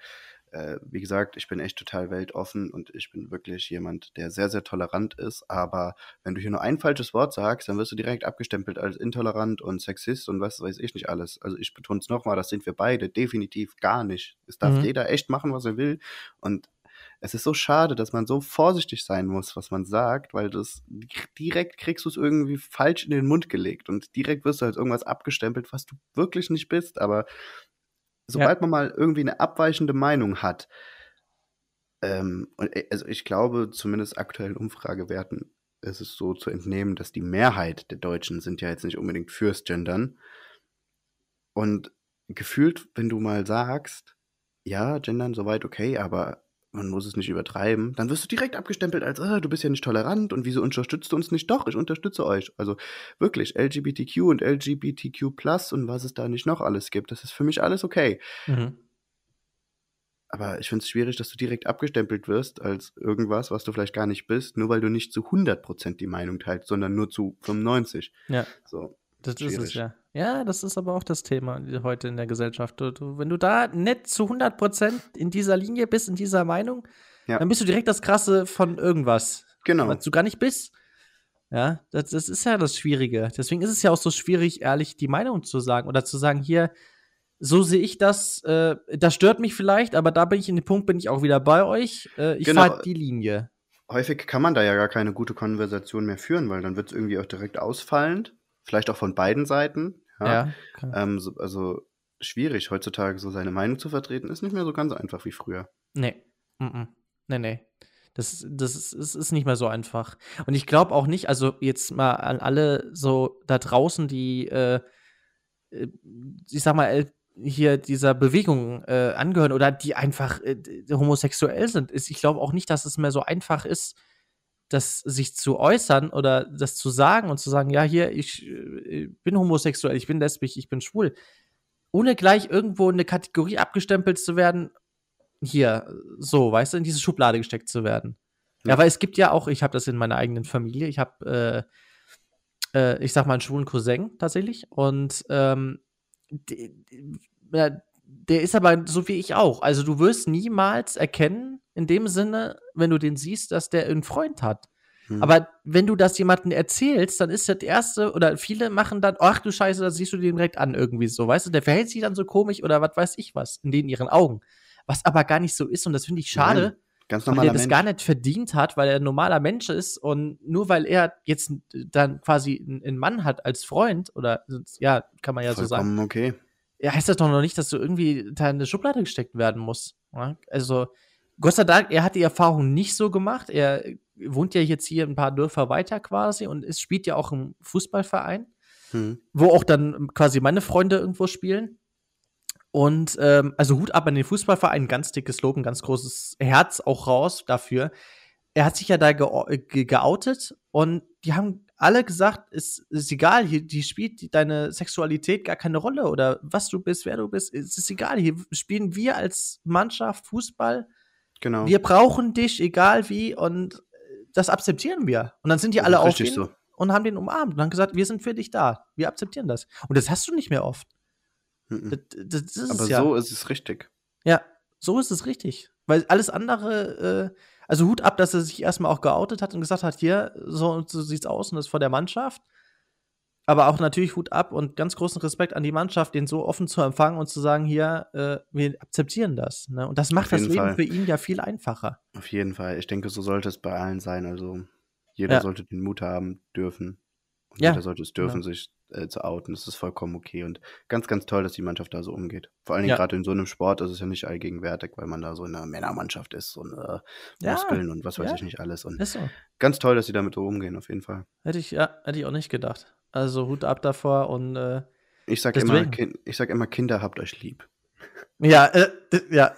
äh, wie gesagt, ich bin echt total weltoffen und ich bin wirklich jemand, der sehr, sehr tolerant ist. Aber wenn du hier nur ein falsches Wort sagst, dann wirst du direkt abgestempelt als intolerant und Sexist und was weiß ich nicht alles. Also ich betone es nochmal, das sind wir beide definitiv gar nicht. Es darf mhm. jeder echt machen, was er will. Und es ist so schade, dass man so vorsichtig sein muss, was man sagt, weil das direkt kriegst du es irgendwie falsch in den Mund gelegt und direkt wirst du als irgendwas abgestempelt, was du wirklich nicht bist. Aber sobald ja. man mal irgendwie eine abweichende Meinung hat, ähm, und äh, also ich glaube, zumindest aktuellen Umfragewerten ist es so zu entnehmen, dass die Mehrheit der Deutschen sind ja jetzt nicht unbedingt fürs Gendern. Und gefühlt, wenn du mal sagst, ja, Gendern soweit okay, aber man muss es nicht übertreiben, dann wirst du direkt abgestempelt als, ah, du bist ja nicht tolerant und wieso unterstützt du uns nicht? Doch, ich unterstütze euch. Also wirklich, LGBTQ und LGBTQ Plus und was es da nicht noch alles gibt, das ist für mich alles okay. Mhm. Aber ich finde es schwierig, dass du direkt abgestempelt wirst als irgendwas, was du vielleicht gar nicht bist, nur weil du nicht zu 100% die Meinung teilst, sondern nur zu 95. Ja. So. Das Schwierig. ist es ja. Ja, das ist aber auch das Thema heute in der Gesellschaft. Du, du, wenn du da nicht zu 100% in dieser Linie bist, in dieser Meinung, ja. dann bist du direkt das Krasse von irgendwas. Genau. Was du gar nicht bist. Ja, das, das ist ja das Schwierige. Deswegen ist es ja auch so schwierig, ehrlich die Meinung zu sagen oder zu sagen, hier, so sehe ich das, äh, das stört mich vielleicht, aber da bin ich in dem Punkt, bin ich auch wieder bei euch. Äh, ich genau. fahre die Linie. Häufig kann man da ja gar keine gute Konversation mehr führen, weil dann wird es irgendwie auch direkt ausfallend vielleicht auch von beiden Seiten. Ja. ja ähm, so, also schwierig heutzutage so seine Meinung zu vertreten, ist nicht mehr so ganz einfach wie früher. Nee. Mm -mm. Nee, nee. Das, das ist, ist, ist nicht mehr so einfach. Und ich glaube auch nicht, also jetzt mal an alle so da draußen, die, äh, äh ich sag mal, äh, hier dieser Bewegung äh, angehören oder die einfach äh, homosexuell sind, ist, ich glaube auch nicht, dass es mehr so einfach ist, das sich zu äußern oder das zu sagen und zu sagen, ja, hier, ich äh, bin homosexuell, ich bin lesbisch, ich bin schwul, ohne gleich irgendwo in eine Kategorie abgestempelt zu werden, hier, so, weißt du, in diese Schublade gesteckt zu werden. Ja, ja weil es gibt ja auch, ich habe das in meiner eigenen Familie, ich habe, äh, äh, ich sag mal, einen schwulen Cousin tatsächlich und ähm, die, die, der ist aber so wie ich auch. Also du wirst niemals erkennen, in dem Sinne, wenn du den siehst, dass der einen Freund hat. Hm. Aber wenn du das jemandem erzählst, dann ist das erste, oder viele machen dann, ach du Scheiße, da siehst du den direkt an, irgendwie so, weißt du, der verhält sich dann so komisch oder was weiß ich was, in denen ihren Augen. Was aber gar nicht so ist und das finde ich schade. Nein, ganz normaler weil er das Mensch. gar nicht verdient hat, weil er ein normaler Mensch ist und nur weil er jetzt dann quasi einen Mann hat als Freund oder ja, kann man ja Vollkommen so sagen. okay. Ja, heißt das doch noch nicht, dass du irgendwie da in eine Schublade gesteckt werden musst. Ja? Also, Gott sei Dank, er hat die Erfahrung nicht so gemacht. Er wohnt ja jetzt hier ein paar Dörfer weiter quasi und es spielt ja auch im Fußballverein, hm. wo auch dann quasi meine Freunde irgendwo spielen. Und ähm, also Hut ab an den Fußballverein, ganz dickes Lob, ein ganz großes Herz auch raus dafür. Er hat sich ja da ge geoutet und die haben alle gesagt, es ist egal, hier die spielt deine Sexualität gar keine Rolle oder was du bist, wer du bist, es ist egal. Hier spielen wir als Mannschaft Fußball. Genau. Wir brauchen dich, egal wie, und das akzeptieren wir. Und dann sind die alle auf so. und haben den umarmt und haben gesagt, wir sind für dich da. Wir akzeptieren das. Und das hast du nicht mehr oft. Mhm. Das, das Aber ja. so ist es richtig. Ja, so ist es richtig. Weil alles andere, äh, also Hut ab, dass er sich erstmal auch geoutet hat und gesagt hat, hier, so, so sieht's aus und das ist vor der Mannschaft. Aber auch natürlich Hut ab und ganz großen Respekt an die Mannschaft, den so offen zu empfangen und zu sagen, hier, äh, wir akzeptieren das. Ne? Und das macht das Leben Fall. für ihn ja viel einfacher. Auf jeden Fall. Ich denke, so sollte es bei allen sein. Also jeder ja. sollte den Mut haben dürfen. Ja. jeder sollte es dürfen, ja. sich äh, zu outen. Das ist vollkommen okay. Und ganz, ganz toll, dass die Mannschaft da so umgeht. Vor allen Dingen ja. gerade in so einem Sport ist es ja nicht allgegenwärtig, weil man da so eine Männermannschaft ist und äh, Muskeln und was weiß ich nicht alles. Und so. ganz toll, dass sie damit so umgehen, auf jeden Fall. Hätte ich, ja, hätte ich auch nicht gedacht. Also Hut ab davor und äh, ich sag immer, ich sag immer, Kinder habt euch lieb. Ja, äh, ja,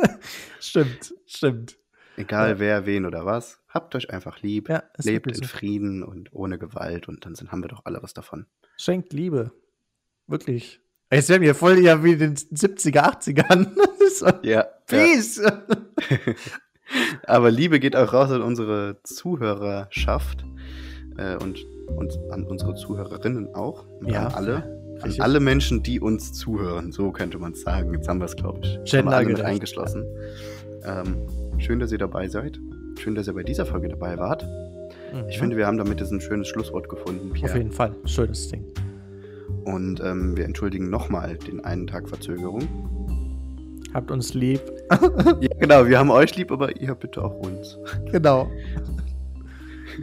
(laughs) stimmt, stimmt. Egal ja. wer, wen oder was, habt euch einfach lieb, ja, lebt in so. Frieden und ohne Gewalt und dann sind, haben wir doch alle was davon. Schenkt Liebe. Wirklich. Jetzt werden wir voll ja wie in den 70er, 80ern. (laughs) so. Ja. Peace. Ja. (laughs) Aber Liebe geht auch raus an unsere Zuhörerschaft äh, und und an unsere Zuhörerinnen auch. Und ja. An alle. An alle Menschen, die uns zuhören. So könnte man es sagen. Jetzt haben wir es, glaube ich. Schon alle mit eingeschlossen. Ähm, schön, dass ihr dabei seid. Schön, dass ihr bei dieser Folge dabei wart. Mhm. Ich finde, wir haben damit jetzt ein schönes Schlusswort gefunden, Pierre. Auf jeden Fall. Schönes Ding. Und ähm, wir entschuldigen nochmal den einen Tag Verzögerung. Habt uns lieb. (laughs) ja, genau. Wir haben euch lieb, aber ihr bitte auch uns. Genau.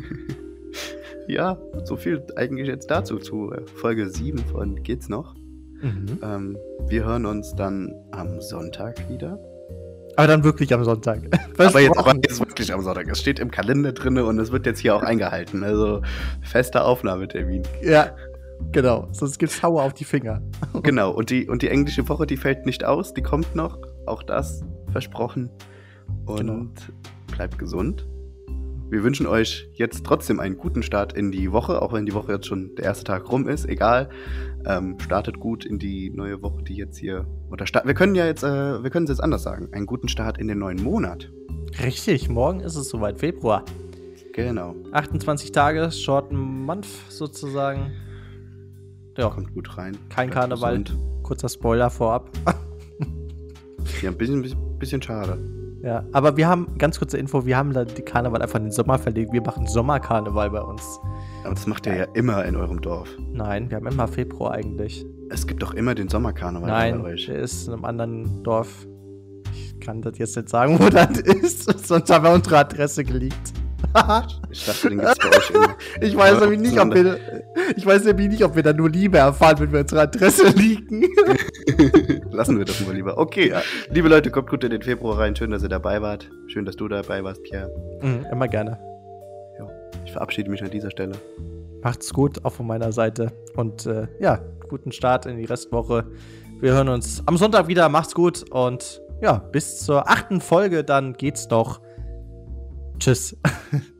(laughs) ja, so viel eigentlich jetzt dazu, zu äh, Folge 7 von Geht's noch. Mhm. Ähm, wir hören uns dann am Sonntag wieder. Aber dann wirklich am Sonntag. (laughs) aber jetzt, aber jetzt wirklich am Sonntag. Es steht im Kalender drin und es wird jetzt hier auch eingehalten. Also fester Aufnahmetermin. Ja, genau. Sonst gibt's Hauer auf die Finger. (laughs) genau. Und die, und die englische Woche, die fällt nicht aus. Die kommt noch. Auch das versprochen. Und genau. bleibt gesund. Wir wünschen euch jetzt trotzdem einen guten Start in die Woche, auch wenn die Woche jetzt schon der erste Tag rum ist. Egal. Ähm, startet gut in die neue Woche, die jetzt hier. Oder start wir können ja jetzt, äh, wir können es jetzt anders sagen. Einen guten Start in den neuen Monat. Richtig, morgen ist es soweit, Februar. Genau. 28 Tage, Short Month sozusagen. Ja. Kommt gut rein. Kein Karneval. Gesund. Kurzer Spoiler vorab. ja, ein bisschen, bisschen schade. Ja, aber wir haben, ganz kurze Info, wir haben da die Karneval einfach in den Sommer verlegt. Wir machen Sommerkarneval bei uns. Aber das macht ihr ja immer in eurem Dorf. Nein, wir haben immer Februar eigentlich. Es gibt doch immer den Sommerkarneval Nein, bei euch. der ist in einem anderen Dorf. Ich kann das jetzt nicht sagen, (laughs) wo das ist, sonst haben wir unsere Adresse geleakt (laughs) ich dachte, den gibt's bei euch immer. (laughs) Ich weiß nämlich nicht, ob wir, ich weiß nämlich nicht, ob wir da nur Liebe erfahren, wenn wir unsere Adresse (laughs) liegen. Lassen wir das mal lieber. Okay, ja. liebe Leute, kommt gut in den Februar rein. Schön, dass ihr dabei wart. Schön, dass du dabei warst, Pierre. Mhm, immer gerne. Jo. Ich verabschiede mich an dieser Stelle. Macht's gut, auch von meiner Seite. Und äh, ja, guten Start in die Restwoche. Wir hören uns am Sonntag wieder. Macht's gut und ja, bis zur achten Folge. Dann geht's doch Tschüss. (laughs)